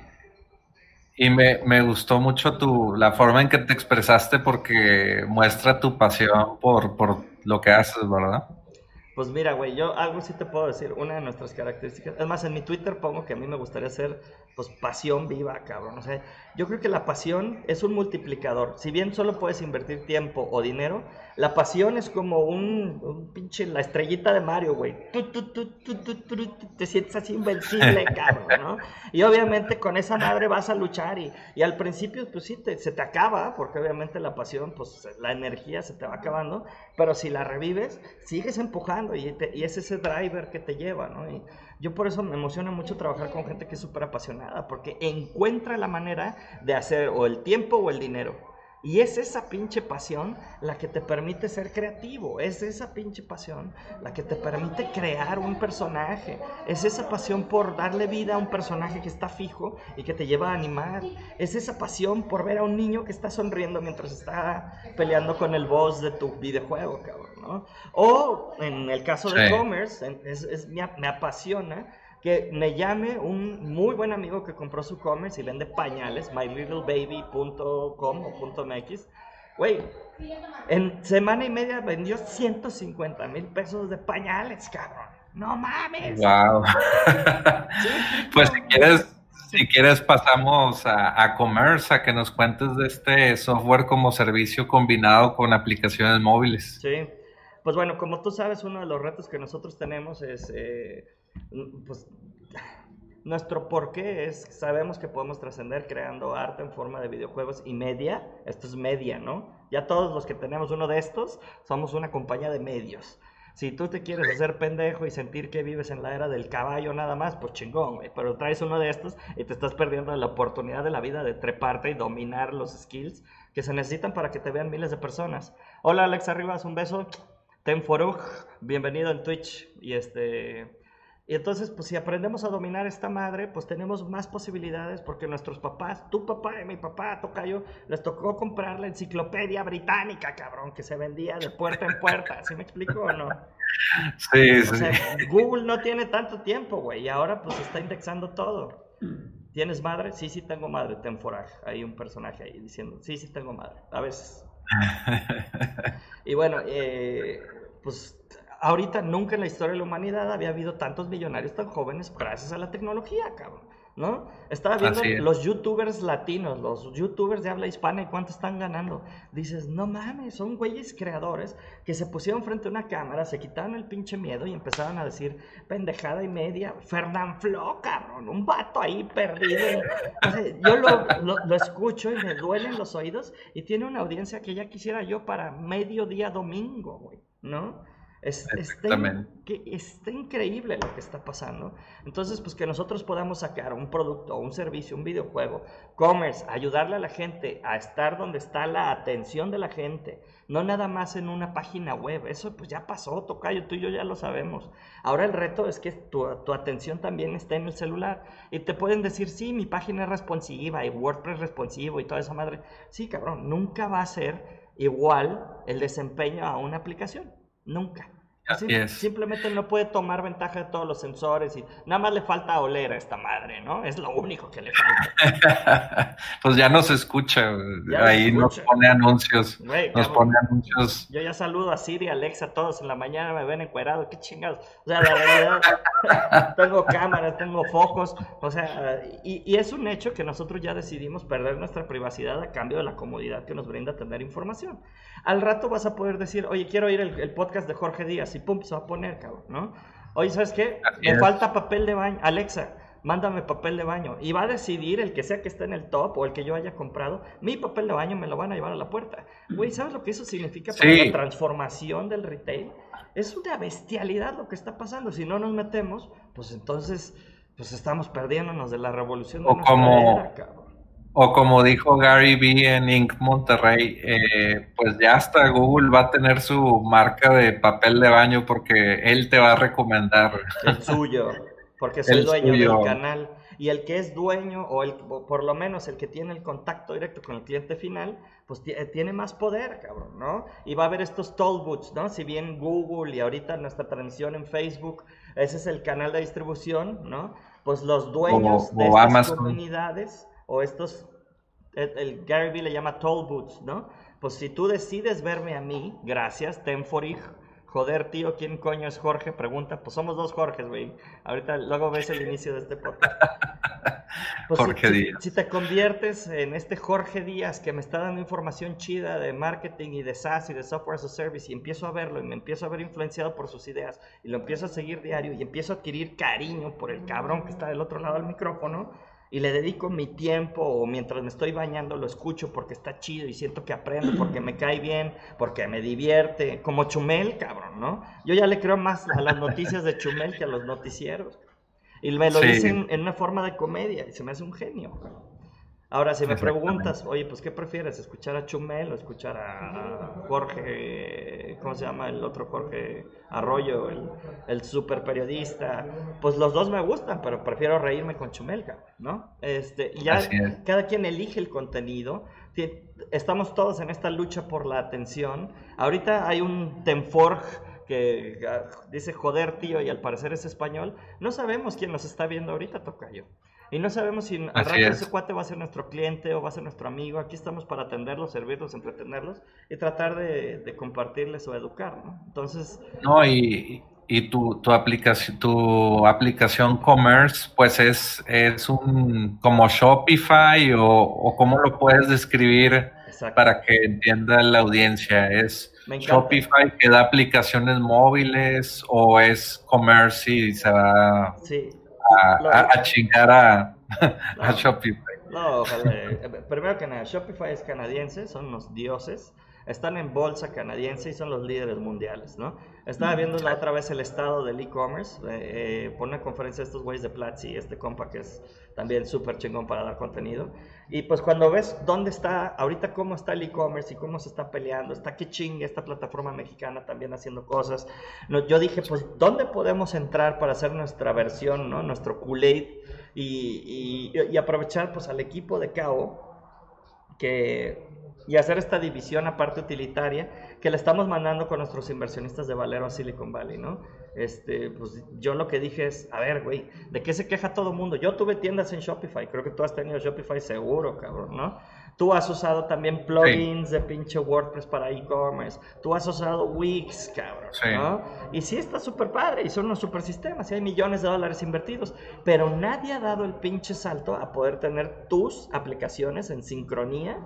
Y me, me, gustó mucho tu, la forma en que te expresaste porque muestra tu pasión por, por lo que haces, ¿verdad? Pues mira, güey, yo algo sí te puedo decir. Una de nuestras características, es más, en mi Twitter pongo que a mí me gustaría ser, pues, pasión viva, cabrón. O sea, yo creo que la pasión es un multiplicador. Si bien solo puedes invertir tiempo o dinero, la pasión es como un, pinche, la estrellita de Mario, güey. te sientes así invencible, cabrón, ¿no? Y obviamente con esa madre vas a luchar y, y al principio, pues sí, te, se te acaba, porque obviamente la pasión, pues la energía se te va acabando, pero si la revives, sigues empujando y, y es ese driver que te lleva, ¿no? Y, yo por eso me emociona mucho trabajar con gente que es súper apasionada, porque encuentra la manera de hacer o el tiempo o el dinero. Y es esa pinche pasión la que te permite ser creativo, es esa pinche pasión la que te permite crear un personaje, es esa pasión por darle vida a un personaje que está fijo y que te lleva a animar, es esa pasión por ver a un niño que está sonriendo mientras está peleando con el boss de tu videojuego, cabrón. O en el caso de commerce, es, me, apasiona que me llame un muy buen amigo que compró su commerce y vende pañales, mylittle.baby.com o .mx. Güey, en semana y media vendió 150 mil pesos de pañales, cabrón. No mames. Wow. pues si quieres, si quieres pasamos a, a Commerce, a que nos cuentes de este software como servicio combinado con aplicaciones móviles. Sí. Pues bueno, como tú sabes, uno de los retos que nosotros tenemos es, eh, pues, nuestro porqué es, sabemos que podemos trascender creando arte en forma de videojuegos y media. Esto es media, ¿no? Ya todos los que tenemos uno de estos somos una compañía de medios. Si tú te quieres hacer pendejo y sentir que vives en la era del caballo nada más, pues chingón, güey. Pero traes uno de estos y te estás perdiendo la oportunidad de la vida de treparte y dominar los skills que se necesitan para que te vean miles de personas. Hola Alex Arribas, un beso. Ten bienvenido en Twitch. Y este. Y entonces, pues si aprendemos a dominar esta madre, pues tenemos más posibilidades porque nuestros papás, tu papá y mi papá, Tocayo, les tocó comprar la enciclopedia británica, cabrón, que se vendía de puerta en puerta. ¿Sí me explico o no? Sí, sí. Google no tiene tanto tiempo, güey, y ahora pues está indexando todo. ¿Tienes madre? Sí, sí tengo madre, ten Hay un personaje ahí diciendo, sí, sí tengo madre, a veces. y bueno, eh, pues ahorita nunca en la historia de la humanidad había habido tantos millonarios tan jóvenes gracias a la tecnología, cabrón. ¿No? Estaba viendo los youtubers latinos, los youtubers de habla hispana y cuánto están ganando. Dices, no mames, son güeyes creadores que se pusieron frente a una cámara, se quitaron el pinche miedo y empezaron a decir pendejada y media. Fernán Flo, cabrón, un vato ahí perdido. yo lo, lo, escucho y me duelen los oídos y tiene una audiencia que ya quisiera yo para mediodía domingo, güey, ¿no? Es, está, que está increíble lo que está pasando. Entonces, pues que nosotros podamos sacar un producto, un servicio, un videojuego, commerce, ayudarle a la gente a estar donde está la atención de la gente, no nada más en una página web. Eso pues ya pasó, Tocayo, tú y yo ya lo sabemos. Ahora el reto es que tu, tu atención también esté en el celular. Y te pueden decir, sí, mi página es responsiva y WordPress responsivo y toda esa madre. Sí, cabrón, nunca va a ser igual el desempeño a una aplicación. Nunca. Así Sim- es. Simplemente no puede tomar ventaja de todos los sensores y nada más le falta oler a esta madre, ¿no? Es lo único que le falta. pues ya nos escucha, Ya ahí nos escucha. pone anuncios, nos pone anuncios. Yo ya saludo a Siri, Alexa, todos en la mañana me ven encuerado, qué chingados. O sea, la realidad, tengo cámaras, tengo focos, o sea, y, y es un hecho que nosotros ya decidimos perder nuestra privacidad a cambio de la comodidad que nos brinda tener información. Al rato vas a poder decir, oye, quiero oír el, el podcast de Jorge Díaz, y pum, se va a poner, cabrón, ¿no? Oye, ¿sabes qué? Así Me es. falta papel de baño. Alexa, mándame papel de baño. Y va a decidir el que sea que esté en el top o el que yo haya comprado, mi papel de baño me lo van a llevar a la puerta. Güey, ¿sabes lo que eso significa para Sí. la transformación del retail? Es una bestialidad lo que está pasando. Si no nos metemos, pues entonces pues estamos perdiéndonos de la revolución de O como- era, cabrón. O como dijo Gary Vee en Inc. Monterrey, eh, pues ya hasta Google va a tener su marca de papel de baño porque él te va a recomendar. El suyo, porque soy El dueño suyo. del canal. Y el que es dueño, o, el, o por lo menos el que tiene el contacto directo con el cliente final, pues eh, tiene más poder, cabrón, ¿no? Y va a haber estos toll booths, ¿no? Si bien Google y ahorita nuestra transmisión en Facebook, ese es el canal de distribución, ¿no? Pues los dueños O- de estas comunidades o estos, el, el Gary Vee le llama toll booths, ¿no? Pues si tú decides verme a mí, gracias, ten for. Joder, tío, ¿quién coño es Jorge? Pregunta, pues somos dos Jorges, güey. Ahorita luego ves el inicio de este podcast. Pues Jorge si, Díaz. si te conviertes en este Jorge Díaz que me está dando información chida de marketing y de SaaS y de software as a service y empiezo a verlo y me empiezo a ver influenciado por sus ideas y lo empiezo a seguir diario y empiezo a adquirir cariño por el cabrón que está del otro lado del micrófono y le dedico mi tiempo o mientras me estoy bañando lo escucho porque está chido y siento que aprendo, porque me cae bien, porque me divierte, como Chumel, cabrón, ¿no? Yo ya le creo más a las noticias de Chumel que a los noticieros. Y me lo Sí. dicen en una forma de comedia y se me hace un genio. Ahora, si me preguntas, oye, pues ¿qué prefieres? ¿Escuchar a Chumel o escuchar a Jorge, ¿cómo se llama el otro Jorge Arroyo, el, el super periodista? Pues los dos me gustan, pero prefiero reírme con Chumel, ¿no? Este, y ya es. cada quien elige el contenido. Estamos todos en esta lucha por la atención. Ahorita hay un Tenforg que ah, dice joder tío y al parecer es español. No sabemos quién nos está viendo ahorita, Tocayo. Y no sabemos si al rato es. ese cuate va a ser nuestro cliente o va a ser nuestro amigo. Aquí estamos para atenderlos, servirlos, entretenerlos y tratar de, de compartirles o educar, ¿no? Entonces, No, y, y tu, tu aplicación, tu aplicación commerce, pues es, es un como Shopify o, o cómo lo puedes describir exacto. para que entienda la audiencia. ¿Es. Shopify que da aplicaciones móviles o es commerce y se va Sí. A, Lo- a- a chingar a, a No. Shopify? No, ojalá. Eh, Primero que nada, Shopify es canadiense, son los dioses. Están en bolsa canadiense y son los líderes mundiales, ¿no? Estaba viendo la otra vez el estado del e-commerce eh, eh, por una conferencia de estos güeyes de Platzi, este compa que es también súper chingón para dar contenido. Y pues cuando ves dónde está, ahorita cómo está el e-commerce y cómo se está peleando, está que chingue esta plataforma mexicana también haciendo cosas. No, yo dije, pues, ¿dónde podemos entrar para hacer nuestra versión, ¿no? Nuestro Kool-Aid y, y- y aprovechar pues al equipo de CAO que, y hacer esta división aparte utilitaria que le estamos mandando con nuestros inversionistas de Valero a Silicon Valley, ¿no? Este, pues yo lo que dije es, a ver, güey, ¿de qué se queja todo el mundo? Yo tuve tiendas en Shopify, creo que tú has tenido Shopify seguro, cabrón, ¿no? Tú has usado también plugins de pinche WordPress para e-commerce. Tú has usado Wix, cabrón, Sí. ¿no? Y sí está súper padre y son unos super sistemas y hay millones de dólares invertidos, pero nadie ha dado el pinche salto a poder tener tus aplicaciones en sincronía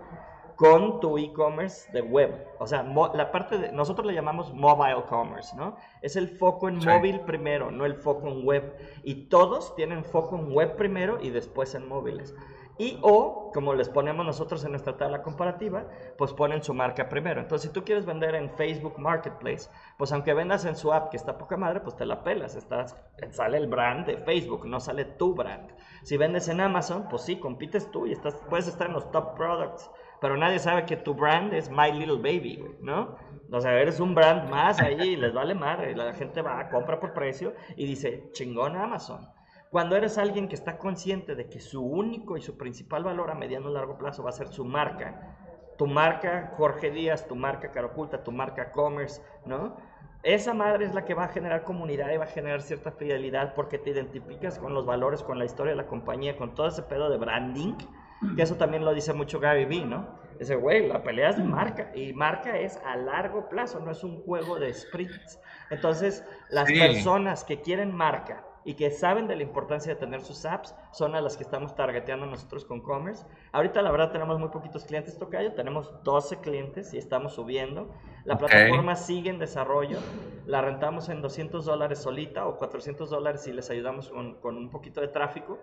con tu e-commerce de web. O sea, la parte de, nosotros le llamamos mobile commerce, ¿no? Es el foco en Sí. móvil primero, no el foco en web. Y todos tienen foco en web primero y después en móviles. Y o, como les ponemos nosotros en nuestra tabla comparativa, pues ponen su marca primero. Entonces, si tú quieres vender en Facebook Marketplace, pues aunque vendas en su app que está poca madre, pues te la pelas. Estás, sale el brand de Facebook, no sale tu brand. Si vendes en Amazon, pues sí, compites tú y estás, puedes estar en los top products. Pero nadie sabe que tu brand es My Little Baby, güey, ¿no? O sea, eres un brand más ahí y les vale madre. La gente va, compra por precio y dice, chingón Amazon. Cuando eres alguien que está consciente de que su único y su principal valor a mediano y largo plazo va a ser su marca, tu marca Jorge Díaz, tu marca Caroculta, tu marca Commerce, ¿no? esa madre es la que va a generar comunidad y va a generar cierta fidelidad porque te identificas con los valores, con la historia de la compañía, con todo ese pedo de branding, que eso también lo dice mucho Gary Vee, ¿no? Dice, güey, la pelea es de marca y marca es a largo plazo, no es un juego de sprints. Entonces, las personas que quieren marca y que saben de la importancia de tener sus apps son a las que estamos targeteando nosotros con Commerce. Ahorita la verdad tenemos muy poquitos clientes Tocayo, tenemos 12 clientes y estamos subiendo. La plataforma sigue en desarrollo, la rentamos en 200 dólares solita o 400 dólares si les ayudamos con, con un poquito de tráfico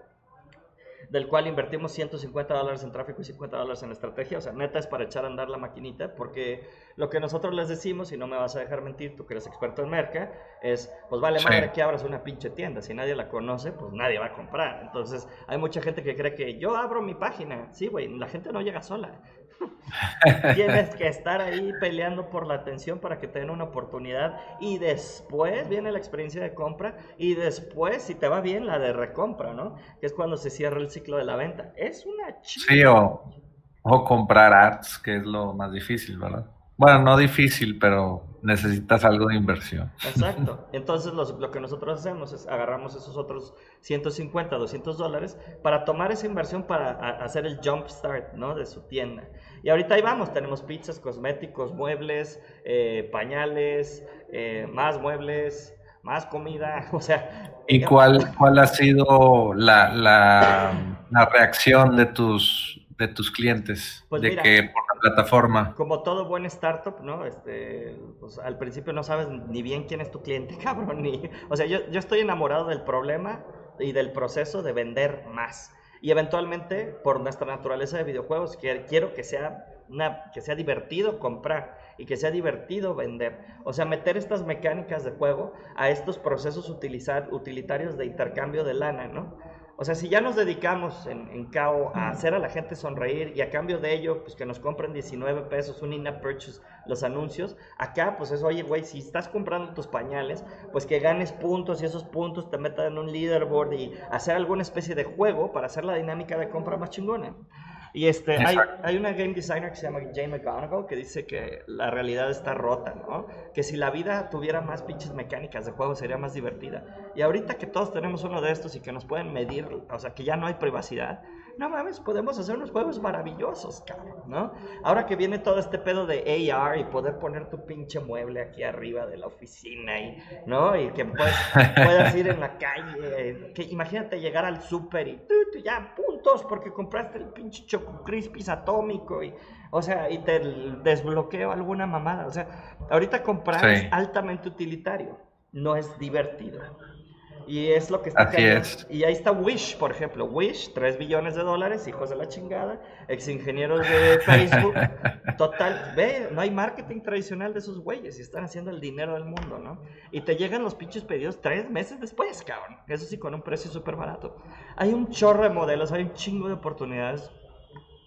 del cual invertimos 150 dólares en tráfico y 50 dólares en estrategia. O sea, neta es para echar a andar la maquinita, porque lo que nosotros les decimos, y no me vas a dejar mentir, tú que eres experto en merca, es, pues vale madre que abras una pinche tienda. Si nadie la conoce, pues nadie va a comprar. Entonces, hay mucha gente que cree que yo abro mi página. Sí, güey, la gente no llega sola. Tienes que estar ahí peleando por la atención para que te den una oportunidad y después viene la experiencia de compra y después, si te va bien, la de recompra, ¿no? Que es cuando se cierra el ciclo de la venta. Es una chica. Sí, o, o comprar ads, que es lo más difícil, ¿verdad? Bueno, no difícil, pero necesitas algo de inversión. Exacto. Entonces lo que nosotros hacemos es agarramos esos otros 150, 200 dólares para tomar esa inversión para hacer el jump start ¿no? de su tienda. Y ahorita ahí vamos, tenemos pizzas, cosméticos, muebles, eh, pañales, eh, más muebles, más comida, o sea... ¿Y cuál, cuál ha sido la, la, la reacción de tus de tus clientes? Pues de que por la plataforma. Como todo buen startup, ¿no? Este, pues al principio no sabes ni bien quién es tu cliente, cabrón. Ni, o sea, yo, yo estoy enamorado del problema y del proceso de vender más. Y eventualmente, por nuestra naturaleza de videojuegos, quiero que sea, una, que sea divertido comprar y que sea divertido vender. O sea, meter estas mecánicas de juego a estos procesos utilizar, utilitarios de intercambio de lana, ¿no? O sea, si ya nos dedicamos en, en CAO a hacer a la gente sonreír y a cambio de ello, pues que nos compren 19 pesos, un in-app purchase, los anuncios, acá pues es, oye, güey, si estás comprando tus pañales, pues que ganes puntos y esos puntos te metan en un leaderboard y hacer alguna especie de juego para hacer la dinámica de compra más chingona. Y este, hay, hay, una game designer que se llama Jay McGonigal que dice que la realidad está rota, ¿no? Que si la vida tuviera más pinches mecánicas de juego sería más divertida. Y ahorita que todos tenemos uno de estos y que nos pueden medir, o sea, que ya no hay privacidad, no mames, podemos hacer unos juegos maravillosos, cabrón, ¿no? Ahora que viene todo este pedo de AR y poder poner tu pinche mueble aquí arriba de la oficina y, ¿no? Y que puedas ir en la calle, que imagínate llegar al súper y tú, ya puntos porque compraste el pinche Choco Crispis atómico y, o sea, y te desbloqueo alguna mamada, o sea, ahorita comprar es altamente utilitario, no es divertido. Y es lo que está Así es. Y ahí está Wish, por ejemplo. Wish, 3 billones de dólares, hijos de la chingada, ex ingenieros de Facebook. Total, ve, no hay marketing tradicional de esos güeyes y están haciendo el dinero del mundo, ¿no? Y te llegan los pinches pedidos tres meses después, cabrón. Eso sí, con un precio súper barato. Hay un chorro de modelos, hay un chingo de oportunidades.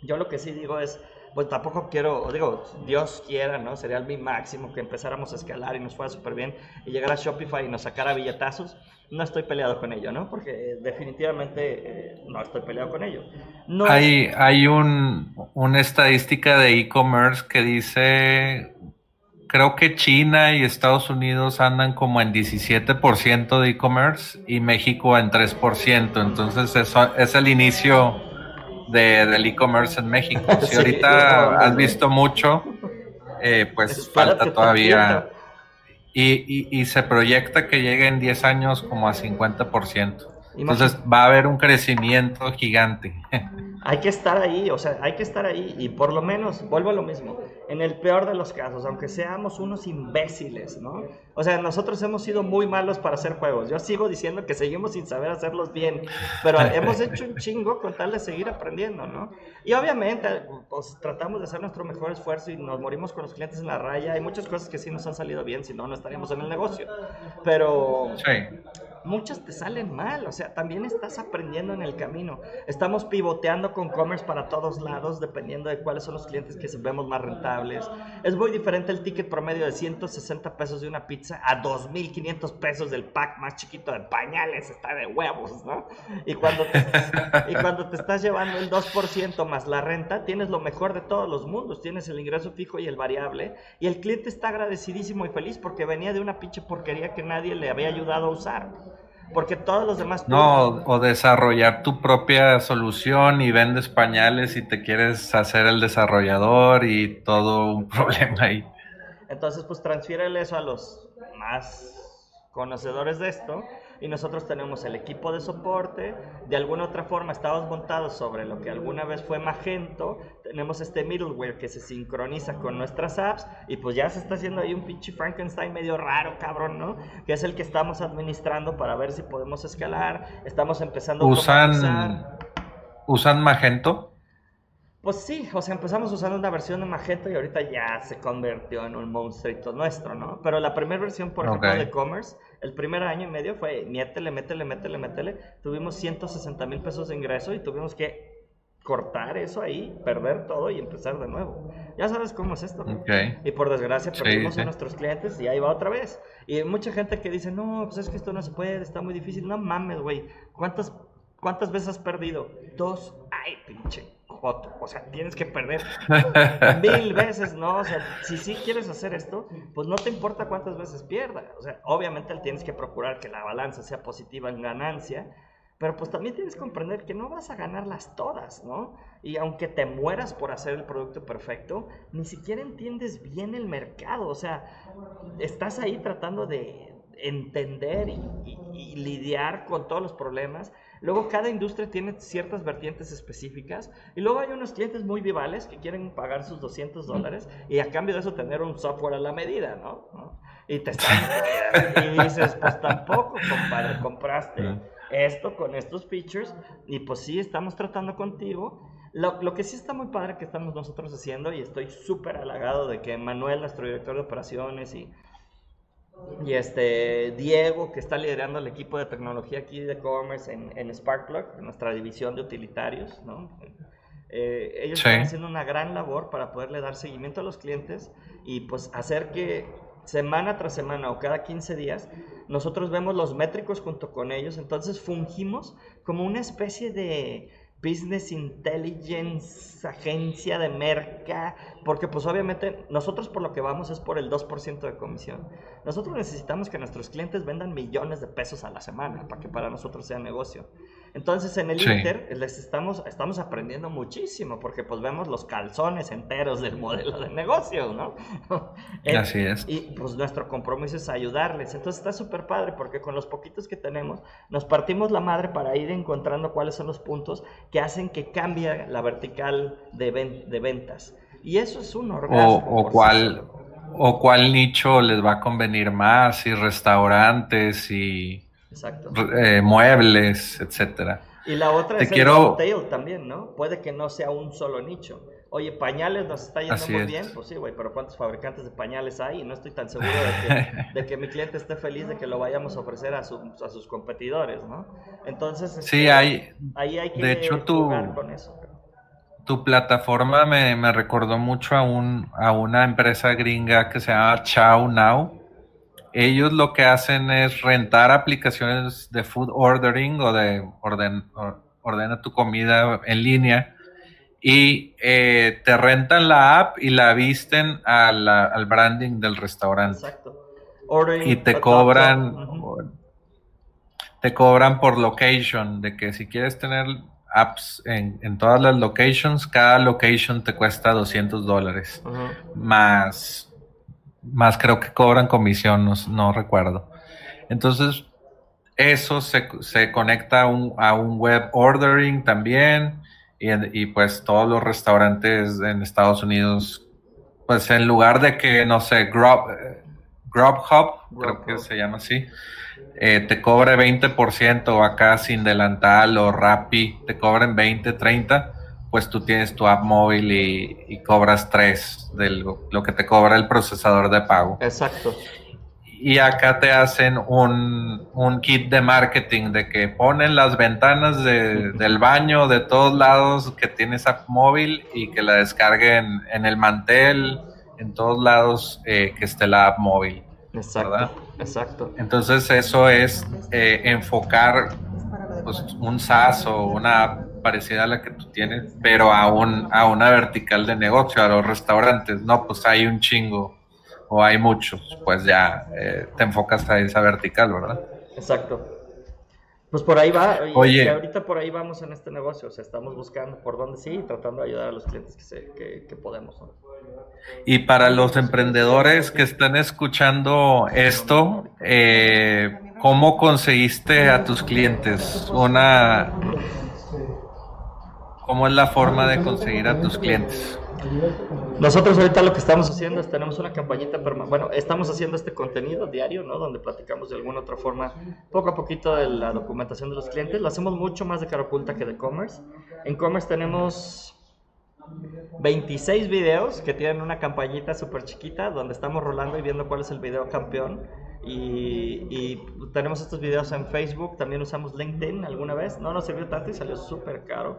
Yo lo que sí digo es, pues tampoco quiero, digo, Dios quiera, ¿no? Sería el mi máximo que empezáramos a escalar y nos fuera súper bien y llegar a Shopify y nos sacara billetazos no estoy peleado con ello, ¿no? Porque definitivamente eh, no estoy peleado con ello. No hay hay un, una estadística de e-commerce que dice, creo que China y Estados Unidos andan como en 17% de e-commerce y México en 3%. Entonces eso es el inicio de, del e-commerce en México. Si ahorita has visto mucho, eh, pues falta todavía y, y, se proyecta que llegue en 10 años como a 50%. Entonces va a haber un crecimiento gigante. Hay que estar ahí, o sea, hay que estar ahí y por lo menos, vuelvo a lo mismo, en el peor de los casos, aunque seamos unos imbéciles, ¿no? O sea, nosotros hemos sido muy malos para hacer juegos. Yo sigo diciendo que seguimos sin saber hacerlos bien, pero hemos hecho un chingo con tal de seguir aprendiendo, ¿no? Y obviamente, pues tratamos de hacer nuestro mejor esfuerzo y nos morimos con los clientes en la raya. Hay muchas cosas que sí nos han salido bien, si no, no estaríamos en el negocio. Pero... Sí muchas te salen mal, o sea, también estás aprendiendo en el camino. Estamos pivoteando con commerce para todos lados, dependiendo de cuáles son los clientes que vemos más rentables. Es muy diferente el ticket promedio de 160 pesos de una pizza a 2.500 pesos del pack más chiquito de pañales, está de huevos, ¿no? Y cuando te, y cuando te estás llevando el 2% más la renta, tienes lo mejor de todos los mundos, tienes el ingreso fijo y el variable, y el cliente está agradecidísimo y feliz porque venía de una pinche porquería que nadie le había ayudado a usar. Porque todos los demás... No, o desarrollar tu propia solución y vendes pañales y te quieres hacer el desarrollador y todo un problema ahí. Entonces, pues transfiérele eso a los más conocedores de esto y nosotros tenemos el equipo de soporte, de alguna otra forma estamos montados sobre lo que alguna vez fue Magento, tenemos este middleware que se sincroniza con nuestras apps y pues ya se está haciendo ahí un pinche Frankenstein medio raro, cabrón, ¿no? Que es el que estamos administrando para ver si podemos escalar, estamos empezando a ¿Usan, ¿Usan Magento? Pues sí, o sea, empezamos usando una versión de Magento y ahorita ya se convirtió en un monstruito nuestro, ¿no? Pero la primera versión, por ejemplo, de e-commerce, el primer año y medio fue métele, métele, métele, métele. Tuvimos 160 mil pesos de ingreso y tuvimos que cortar eso ahí, perder todo y empezar de nuevo. Ya sabes cómo es esto. Y por desgracia perdimos a nuestros clientes y ahí va otra vez. Y hay mucha gente que dice, no, pues es que esto no se puede, está muy difícil. No mames, güey. ¿Cuántas, ¿Cuántas veces has perdido? Dos. Ay, pinche o sea, tienes que perder mil veces, ¿no? O sea, si sí quieres hacer esto, pues no te importa cuántas veces pierda. O sea, obviamente tienes que procurar que la balanza sea positiva en ganancia, pero pues también tienes que comprender que no vas a ganarlas todas, ¿no? Y aunque te mueras por hacer el producto perfecto, ni siquiera entiendes bien el mercado. O sea, estás ahí tratando de entender y lidiar con todos los problemas Luego cada industria tiene ciertas vertientes específicas y luego hay unos clientes muy vivales que quieren pagar sus 200 dólares y a cambio de eso tener un software a la medida, ¿no? Y te están y dices, pues tampoco, compadre, compraste esto con estos features y pues sí, estamos tratando contigo. Lo, lo, que sí está muy padre que estamos nosotros haciendo y estoy súper halagado de que Manuel, nuestro director de operaciones y y este Diego, que está liderando el equipo de tecnología aquí de Commerce en, en Sparkplug, nuestra división de utilitarios, ¿no? Eh, ellos están haciendo una gran labor para poderle dar seguimiento a los clientes y pues hacer que semana tras semana o cada 15 días nosotros vemos los métricos junto con ellos, entonces fungimos como una especie de Business Intelligence, agencia de merca, porque pues obviamente nosotros por lo que vamos es por el 2% de comisión. Nosotros necesitamos que nuestros clientes vendan millones de pesos a la semana para que para nosotros sea negocio. Entonces en el Inter les estamos, estamos aprendiendo muchísimo porque pues vemos los calzones enteros del modelo de negocio, ¿no? Así es. Y pues nuestro compromiso es ayudarles. Entonces está súper padre porque con los poquitos que tenemos nos partimos la madre para ir encontrando cuáles son los puntos que hacen que cambie la vertical de, de ventas. Y eso es un orgasmo. O, cuál, o cuál nicho les va a convenir más, y restaurantes y eh, muebles, etcétera. Y la otra es el tail también, ¿no? Puede que no sea un solo nicho. Oye, pañales nos está yendo muy bien, pues sí, güey, pero ¿cuántos fabricantes de pañales hay? Y no estoy tan seguro de que, mi cliente esté feliz de que lo vayamos a ofrecer a, a sus competidores, ¿no? Entonces, sí, este, hay, ahí hay que de hecho, jugar con eso tu plataforma me, me, recordó mucho a, un, a una empresa gringa que se llama Chow Now. Ellos lo que hacen es rentar aplicaciones de food ordering o de orden, ordena tu comida en línea y eh, te rentan la app y la visten al branding del restaurante. Exacto. y te cobran, te cobran por location, de que si quieres tener apps en, todas las locations, cada location te cuesta 200 dólares. Más, más creo que cobran comisión, no, recuerdo. Entonces, eso se, conecta a un, a un, web ordering también. Y, pues todos los restaurantes en Estados Unidos, pues en lugar de que, no sé, Grub, Grubhub, creo que se llama así, eh, te cobre 20% acá sin delantal o Rappi, te cobren 20, 30, pues tú tienes tu app móvil y, cobras 3 de lo, que te cobra el procesador de pago. Exacto. y acá te hacen un, un, kit de marketing de que ponen las ventanas de, del baño de todos lados que tienes app móvil y que la descarguen en el mantel, en todos lados eh, que esté la app móvil. Exacto, exacto. Entonces eso es eh, enfocar pues, un SaaS o una app parecida a la que tú tienes, pero a, un, a una vertical de negocio, a los restaurantes. No, pues hay un chingo o hay muchos, pues ya eh, te enfocas a esa vertical, ¿verdad? Exacto. Pues por ahí va, Oye, ahorita por ahí vamos en este negocio, o sea, estamos buscando por dónde sí y tratando de ayudar a los clientes que, se, que, podemos. Y para los emprendedores que están escuchando esto, eh, ¿cómo conseguiste a tus clientes? Una, ¿Cómo es la forma de conseguir a tus clientes? Nosotros ahorita lo que estamos haciendo es tenemos una campañita, bueno, estamos haciendo este contenido diario, ¿no? Donde platicamos de alguna otra forma, poco a poquito de la documentación de los clientes. Lo hacemos mucho más de cara oculta que de commerce. En commerce tenemos 26 videos que tienen una campañita súper chiquita donde estamos rolando y viendo cuál es el video campeón. Y, y, tenemos estos videos en Facebook, también usamos LinkedIn alguna vez. No nos sirvió tanto y salió súper caro.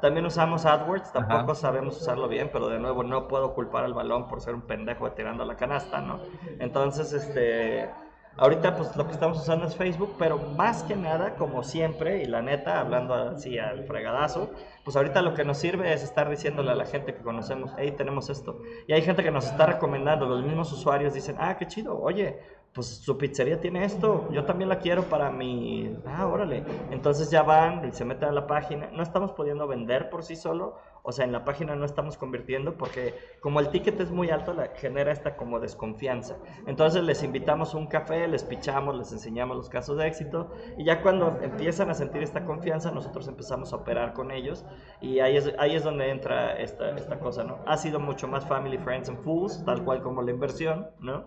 También usamos AdWords, tampoco sabemos usarlo bien, pero de nuevo no puedo culpar al balón por ser un pendejo tirando la canasta, ¿no? Entonces, este, ahorita pues lo que estamos usando es Facebook, pero más que nada, como siempre, y la neta, hablando así al fregadazo, pues ahorita lo que nos sirve es estar diciéndole a la gente que conocemos, hey, tenemos esto. Y hay gente que nos está recomendando, los mismos usuarios dicen, ah, qué chido, oye, pues su pizzería tiene esto, yo también la quiero para mi... Ah, órale. Entonces ya van y se meten a la página. No estamos pudiendo vender por sí solo, o sea, en la página no estamos convirtiendo porque como el ticket es muy alto, la, genera esta como desconfianza. Entonces les invitamos un café, les pichamos, les enseñamos los casos de éxito y ya cuando empiezan a sentir esta confianza, nosotros empezamos a operar con ellos y ahí es, ahí es donde entra esta, esta cosa, ¿no? Ha sido mucho más family, friends and fools, tal cual como la inversión, ¿no?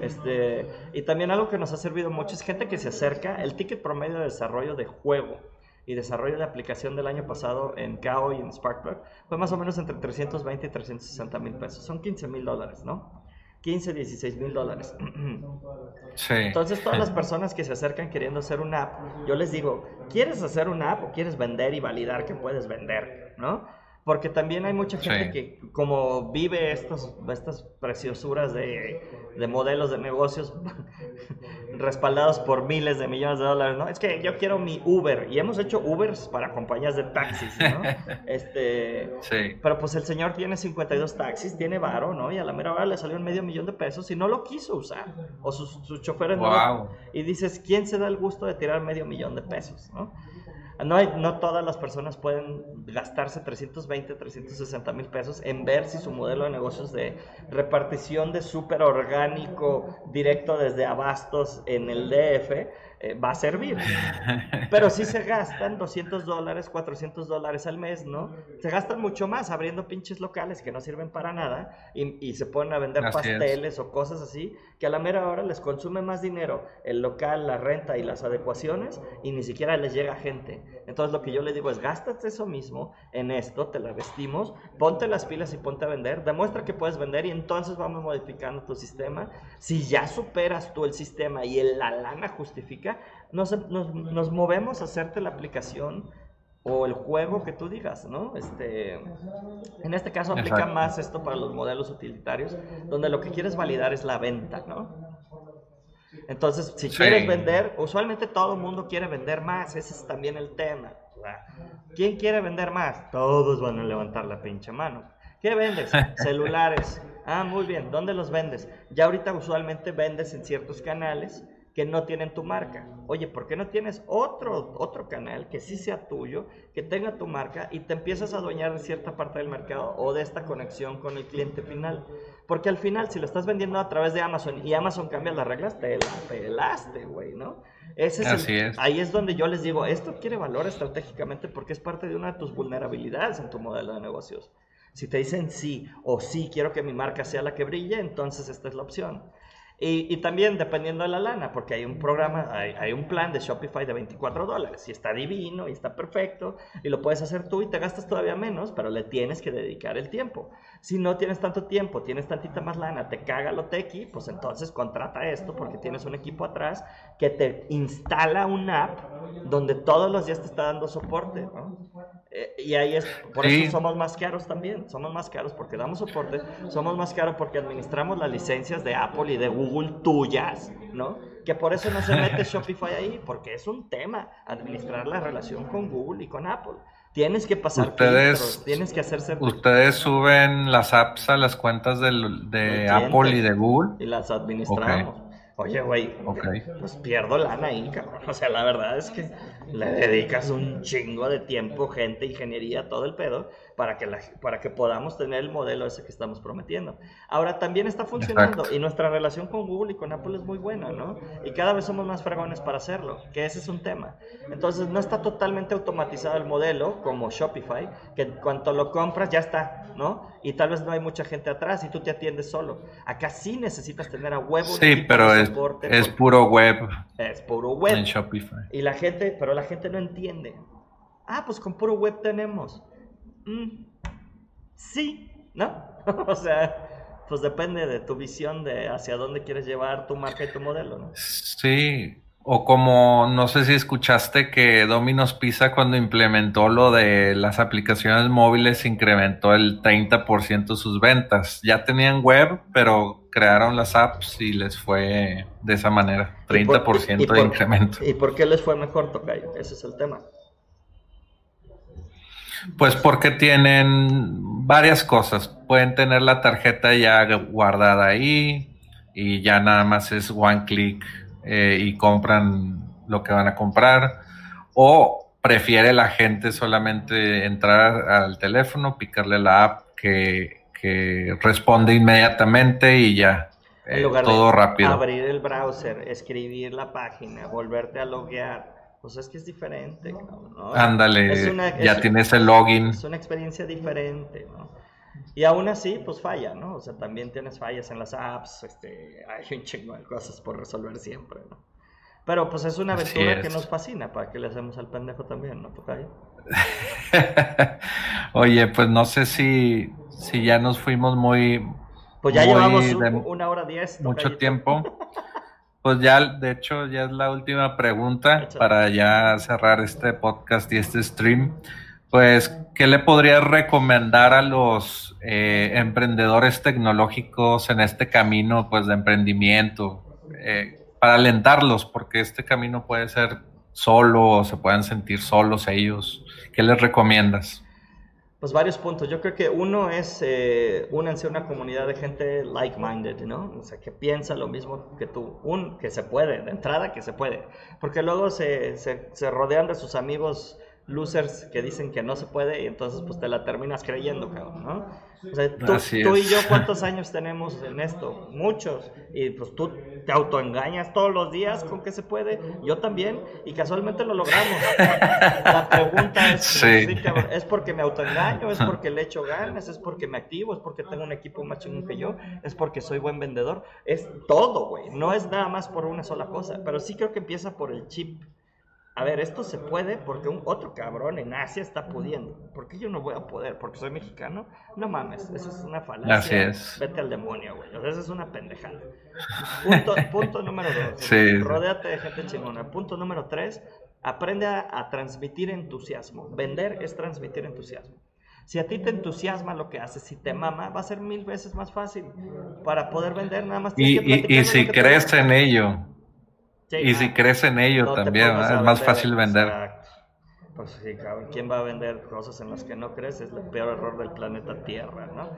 Este, y también algo que nos ha servido mucho es gente que se acerca, el ticket promedio de desarrollo de juego y desarrollo de aplicación del año pasado en KO y en Sparkplug fue más o menos entre 320 y 360 mil pesos. Son 15 mil dólares, ¿no? 15, 16 mil dólares. Sí. Entonces, todas las personas que se acercan queriendo hacer una app, yo les digo, ¿quieres hacer una app o quieres vender y validar que puedes vender? ¿No? Porque también hay mucha gente que como vive estos, estas preciosuras de, de modelos de negocios respaldados por miles de millones de dólares, ¿no? Es que yo quiero mi Uber y hemos hecho Ubers para compañías de taxis, ¿no? Este, sí. Pero pues el señor tiene 52 taxis, tiene varo, ¿no? Y a la mera hora le salió un medio millón de pesos y no lo quiso usar. O sus, sus choferes no. Y dices, ¿quién se da el gusto de tirar medio millón de pesos, ¿no? No, hay, no todas las personas pueden gastarse 320, 360 mil pesos en ver si su modelo de negocios de repartición de súper orgánico directo desde abastos en el DF eh, va a servir. Pero si se gastan 200 dólares, 400 dólares al mes, ¿no? Se gastan mucho más abriendo pinches locales que no sirven para nada y, se ponen a vender pasteles o cosas así, que a la mera hora les consume más dinero el local, la renta y las adecuaciones y ni siquiera les llega gente. Entonces lo que yo le digo es, gástate eso mismo en esto, te la vestimos, ponte las pilas y ponte a vender, demuestra que puedes vender y entonces vamos modificando tu sistema. Si ya superas tú el sistema y el, la lana justifica, nos, nos, movemos a hacerte la aplicación o el juego que tú digas, ¿no? Este, en este caso aplica más esto para los modelos utilitarios, donde lo que quieres validar es la venta, ¿no? Entonces, si quieres vender, usualmente todo el mundo quiere vender más, ese es también el tema. ¿Quién quiere vender más? Todos van a levantar la pinche mano. ¿Qué vendes? Celulares. Ah, muy bien. ¿Dónde los vendes? Ya ahorita usualmente vendes en ciertos canales que no tienen tu marca. Oye, ¿por qué no tienes otro, otro canal que sí sea tuyo, que tenga tu marca y te empiezas a adueñar de cierta parte del mercado o de esta conexión con el cliente final? Porque al final, si lo estás vendiendo a través de Amazon y Amazon cambia las reglas, te la pelaste, güey, ¿no? Ese es Así es. Ahí es donde yo les digo, esto quiere valor estratégicamente porque es parte de una de tus vulnerabilidades en tu modelo de negocios. Si te dicen sí o sí, quiero que mi marca sea la que brille, entonces esta es la opción. Y, también dependiendo de la lana, porque hay un programa, hay, un plan de Shopify de 24 dólares y está divino y está perfecto y lo puedes hacer tú y te gastas todavía menos, pero le tienes que dedicar el tiempo. Si no tienes tanto tiempo, tienes tantita más lana, te caga lo tequi, pues entonces contrata esto porque tienes un equipo atrás que te instala una app donde todos los días te está dando soporte. Eh, y ahí es, por eso somos más caros también, somos más caros porque damos soporte, somos más caros porque administramos las licencias de Apple y de Google tuyas, ¿no? Que por eso no se mete Shopify ahí, porque es un tema administrar la relación con Google y con Apple. Tienes que pasar ustedes, tienes que hacerse... Ustedes suben las apps a las cuentas del, de Apple y de Google. Y las administramos. Oye, güey, pues pierdo lana ahí, cabrón. O sea, la verdad es que le dedicas un chingo de tiempo, gente, ingeniería, todo el pedo, para que, la, para que podamos tener el modelo ese que estamos prometiendo. Ahora, también está funcionando y nuestra relación con Google y con Apple es muy buena, ¿no? Y cada vez somos más fregones para hacerlo, que ese es un tema. Entonces, no está totalmente automatizado el modelo como Shopify, que cuanto lo compras ya está, ¿no? Y tal vez no hay mucha gente atrás y tú te atiendes solo. Acá sí necesitas tener a huevo. Sí, pero es, es puro web. Es puro web. En Shopify. Y la gente, pero la gente no entiende. Ah, pues con puro web tenemos. Mm, sí, ¿no? o sea, pues depende de tu visión de hacia dónde quieres llevar tu marca y tu modelo, ¿no? Sí, o como no sé si escuchaste que Domino's Pizza cuando implementó lo de las aplicaciones móviles incrementó el 30% sus ventas. Ya tenían web, pero crearon las apps y les fue de esa manera, 30% de incremento. ¿Y por qué les fue mejor, Tocayo? Ese es el tema. Pues porque tienen varias cosas. Pueden tener la tarjeta ya guardada ahí y ya nada más es one click eh, y compran lo que van a comprar. O prefiere la gente solamente entrar al teléfono, picarle la app que, responde inmediatamente y ya. Eh, todo rápido. Abrir el browser, escribir la página, volverte a loguear pues es que es diferente, ¿no? Ándale, ya tienes el login. Es una experiencia diferente, ¿no? Y aún así, pues falla, ¿no? O sea, también tienes fallas en las apps, este, hay un chingo de cosas por resolver siempre, ¿no? Pero pues es una aventura que nos fascina, ¿para que le hacemos al pendejo también, no, Tocayo? Oye, pues no sé si, si ya nos fuimos muy... Pues ya llevamos una hora diez. Mucho tiempo. Pues ya, de hecho, ya es la última pregunta para ya cerrar este podcast y este stream. Pues, ¿qué le podrías recomendar a los eh, emprendedores tecnológicos en este camino, pues, de emprendimiento? Eh, para alentarlos, porque este camino puede ser solo o se pueden sentir solos ellos. ¿Qué les recomiendas? Pues varios puntos. Yo creo que uno es eh, únanse a una comunidad de gente like-minded, ¿no? O sea, que piensa lo mismo que tú. Un, que se puede, de entrada que se puede. Porque luego se, se, se rodean de sus amigos losers que dicen que no se puede y entonces pues te la terminas creyendo, cabrón, ¿no? O sea, tú, tú, y yo, ¿cuántos años tenemos en esto? Muchos. Y pues tú te autoengañas todos los días con que se puede. Yo también. Y casualmente lo logramos. La pregunta es, ¿es porque me autoengaño? ¿Es porque le echo ganas? ¿Es porque me activo? ¿Es porque tengo un equipo más chingón que yo? ¿Es porque soy buen vendedor? Es todo, güey. No es nada más por una sola cosa. Pero sí creo que empieza por el chip a ver, esto se puede porque un otro cabrón en Asia está pudiendo. ¿Por qué yo no voy a poder? ¿Porque soy mexicano? No mames, eso es una falacia. Así es. Vete al demonio, güey. O sea, eso es una pendejada. Punto, punto número dos. Sí. Rodéate de gente chingona. Punto número tres. Aprende a, transmitir entusiasmo. Vender es transmitir entusiasmo. Si a ti te entusiasma lo que haces, si te mama, va a ser mil veces más fácil para poder vender nada más. Y, y, y si crees en ello y si crees en ello también, es más fácil vender. Pues sí, cabrón, ¿quién va a vender cosas en las que no crees? Es el peor error del planeta Tierra, ¿no?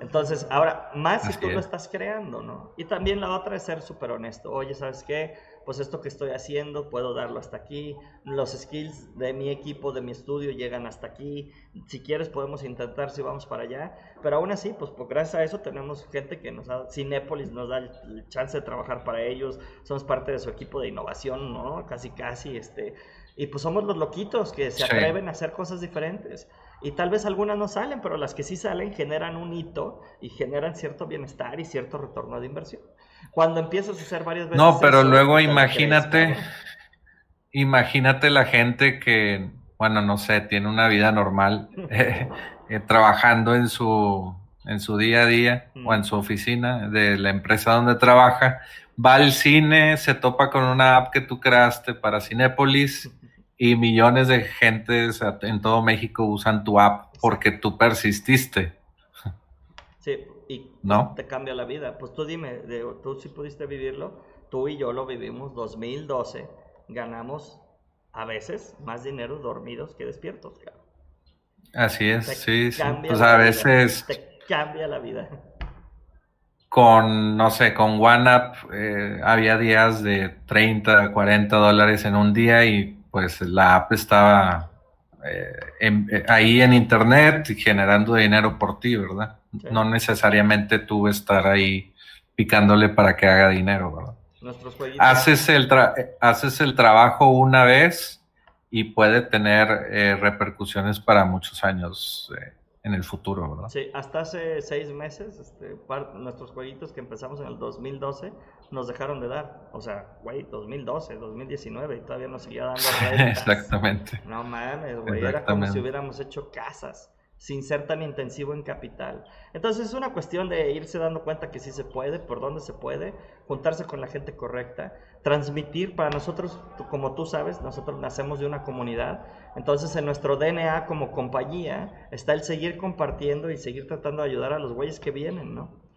Entonces, ahora, más si tú lo estás creando, ¿no? Y también la otra es ser súper honesto. Oye, ¿sabes qué? Pues esto que estoy haciendo, puedo darlo hasta aquí. Los skills de mi equipo, de mi estudio, llegan hasta aquí. Si quieres, podemos intentar si vamos para allá. Pero aún así, pues, pues gracias a eso tenemos gente que nos da, Cinépolis nos da el chance de trabajar para ellos. Somos parte de su equipo de innovación, ¿no? Casi, casi, este. Y pues somos los loquitos que se atreven a hacer cosas diferentes. Y tal vez algunas no salen, pero las que sí salen generan un hito y generan cierto bienestar y cierto retorno de inversión. Cuando empiezas a hacer varias veces. No, pero luego imagínate, imagínate la gente que, bueno, no sé, tiene una vida normal, eh, eh, trabajando en su, en su día a día o en su oficina de la empresa donde trabaja, va al cine, se topa con una app que tú creaste para Cinépolis y millones de gentes en todo México usan tu app porque tú persististe. Sí, y ¿No? te cambia la vida. Pues tú dime, tú sí pudiste vivirlo, tú y yo lo vivimos 2012, ganamos a veces más dinero dormidos que despiertos. Así es, sí, sí. Pues a veces... Te cambia la vida. Con, no sé, con OneUp eh, había días de 30, 40 dólares en un día y pues la app estaba eh, eh, ahí en internet generando dinero por ti, ¿verdad? No necesariamente tú estar ahí picándole para que haga dinero, ¿verdad? haces, el haces el trabajo una vez y puede tener eh, repercusiones para muchos años en el futuro, ¿verdad? Sí, hasta hace seis meses, este, nuestros jueguitos que empezamos en el 2012 nos dejaron de dar. O sea, güey, 2012, 2019 y todavía nos seguía dando Exactamente. No mames, güey, era como si hubiéramos hecho casas sin ser tan intensivo en capital. Entonces es una cuestión de irse dando cuenta que sí se puede, por dónde se puede, juntarse con la gente correcta, transmitir para nosotros, como tú sabes, nosotros nacemos de una comunidad, entonces en nuestro DNA como compañía está el seguir compartiendo y seguir tratando de ayudar a los güeyes que vienen, ¿no?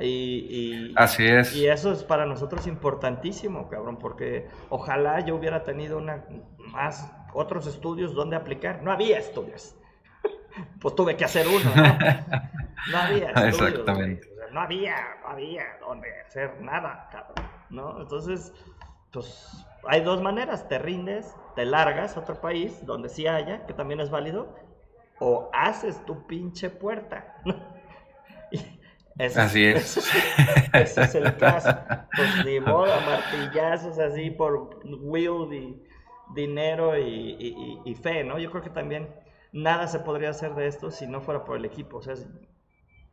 Y, Así es. Y eso es para nosotros importantísimo, cabrón, porque ojalá yo hubiera tenido una más otros estudios donde aplicar. No había estudios pues tuve que hacer uno, ¿no? No había Exactamente. no había, no había donde hacer nada, cabrón, ¿no? Entonces, pues hay dos maneras, te rindes, te largas a otro país donde sí haya, que también es válido, o haces tu pinche puerta, así es. Ese, es el caso. Pues ni modo, martillazos así por will y dinero y, y, fe, ¿no? Yo creo que también nada se podría hacer de esto si no fuera por el equipo. O sea,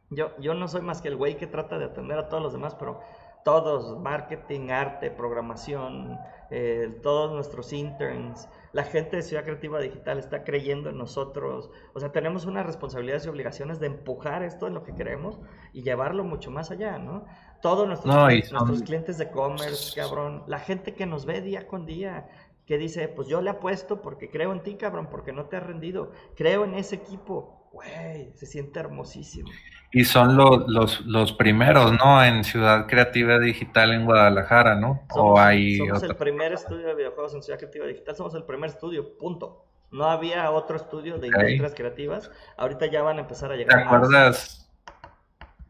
yo, yo no soy más que el güey que trata de atender a todos los demás, pero todos, marketing, arte, programación, eh, todos nuestros interns, la gente de Ciudad Creativa Digital está creyendo en nosotros. O sea, tenemos unas responsabilidades y obligaciones de empujar esto en lo que queremos y llevarlo mucho más allá, ¿no? Todos nuestros, nuestros clientes de commerce, cabrón, la gente que nos ve día con día, que dice, pues yo le apuesto porque creo en ti, cabrón, porque no te has rendido. Creo en ese equipo. Güey, se siente hermosísimo. Y son los, los, primeros, ¿no? En Ciudad Creativa Digital en Guadalajara, ¿no? Somos, o hay somos el primer estudio de videojuegos en Ciudad Creativa Digital, somos el primer estudio, punto. No había otro estudio de industrias creativas. Ahorita ya van a empezar a llegar. ¿Te acuerdas?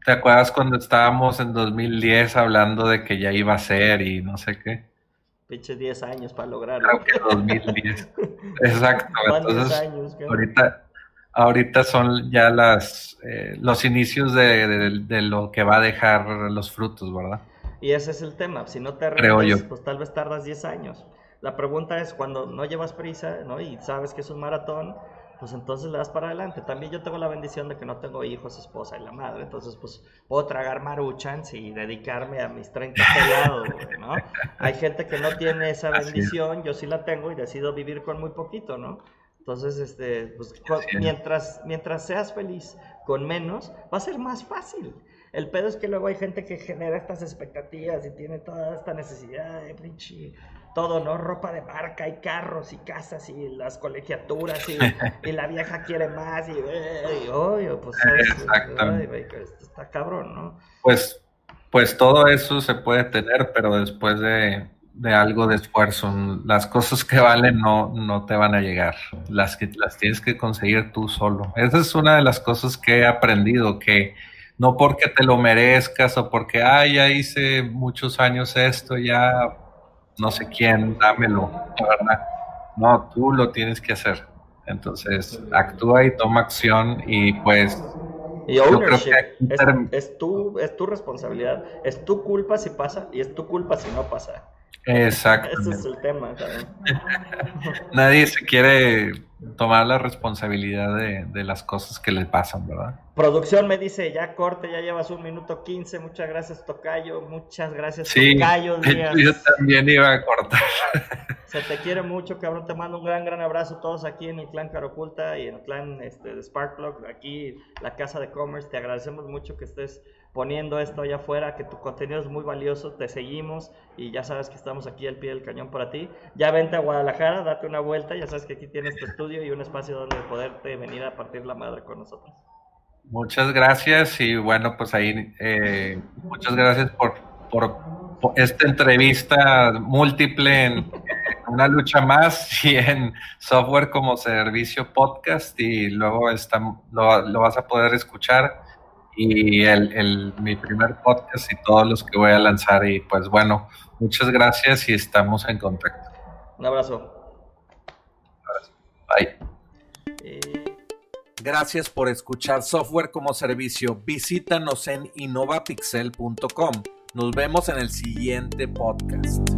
¿Te acuerdas cuando estábamos en 2010 hablando de que ya iba a ser y no sé qué? Pinche 10 años para lograrlo. Creo que 2010. Exacto. Entonces, ahorita, ahorita son ya las eh, los inicios de, lo que va a dejar los frutos, ¿verdad? Y ese es el tema. Si no te arreglas, pues tal vez tardas 10 años. La pregunta es cuando no llevas prisa, ¿no? Y sabes que es un maratón, pues entonces le das para adelante. También yo tengo la bendición de que no tengo hijos, esposa y la madre, entonces pues puedo tragar maruchans y dedicarme a mis 30 pelados, ¿no? Hay gente que no tiene esa bendición, yo sí la tengo y decido vivir con muy poquito, ¿no? Entonces, este, pues, mientras, mientras seas feliz con menos, va a ser más fácil. El pedo es que luego hay gente que genera estas expectativas y tiene toda esta necesidad de pinche todo, ¿no? Ropa de marca y carros y casas y las colegiaturas y, la vieja quiere más y, oye, pues está cabrón, ¿no? Pues, pues todo eso se puede tener, pero después de, algo de esfuerzo, las cosas que valen no, no te van a llegar, las que las tienes que conseguir tú solo. Esa es una de las cosas que he aprendido, que no porque te lo merezcas o porque, ay, ya hice muchos años esto, ya no sé quién, dámelo, verdad. No, tú lo tienes que hacer. Entonces, actúa y toma acción y pues... Y ownership, es, tu, es tu responsabilidad, es tu culpa si pasa y es tu culpa si no pasa. Exacto. Ese es el tema. Nadie se quiere tomar la responsabilidad de, las cosas que le pasan, ¿verdad? Producción me dice, ya corte, ya llevas un minuto quince, muchas gracias Tocayo, muchas gracias Tocayo. yo también iba a cortar. Se te quiere mucho, cabrón, te mando un gran, gran abrazo a todos aquí en el clan Caroculta y en el clan este, de Sparkplug, aquí la casa de Commerce, te agradecemos mucho que estés poniendo esto allá afuera, que tu contenido es muy valioso, te seguimos y ya sabes que estamos aquí al pie del cañón para ti. Ya vente a Guadalajara, date una vuelta, ya sabes que aquí tienes tu estudio y un espacio donde poderte venir a partir la madre con nosotros. Muchas gracias y bueno, pues ahí eh, muchas gracias por, por, esta entrevista múltiple en, una lucha más y en software como servicio podcast y luego está, lo, lo vas a poder escuchar y el, mi primer podcast y todos los que voy a lanzar. Y pues bueno, muchas gracias y estamos en contacto. Un abrazo. Bye. Eh, gracias por escuchar Software como Servicio. Visítanos en innovapixel.com. Nos vemos en el siguiente podcast.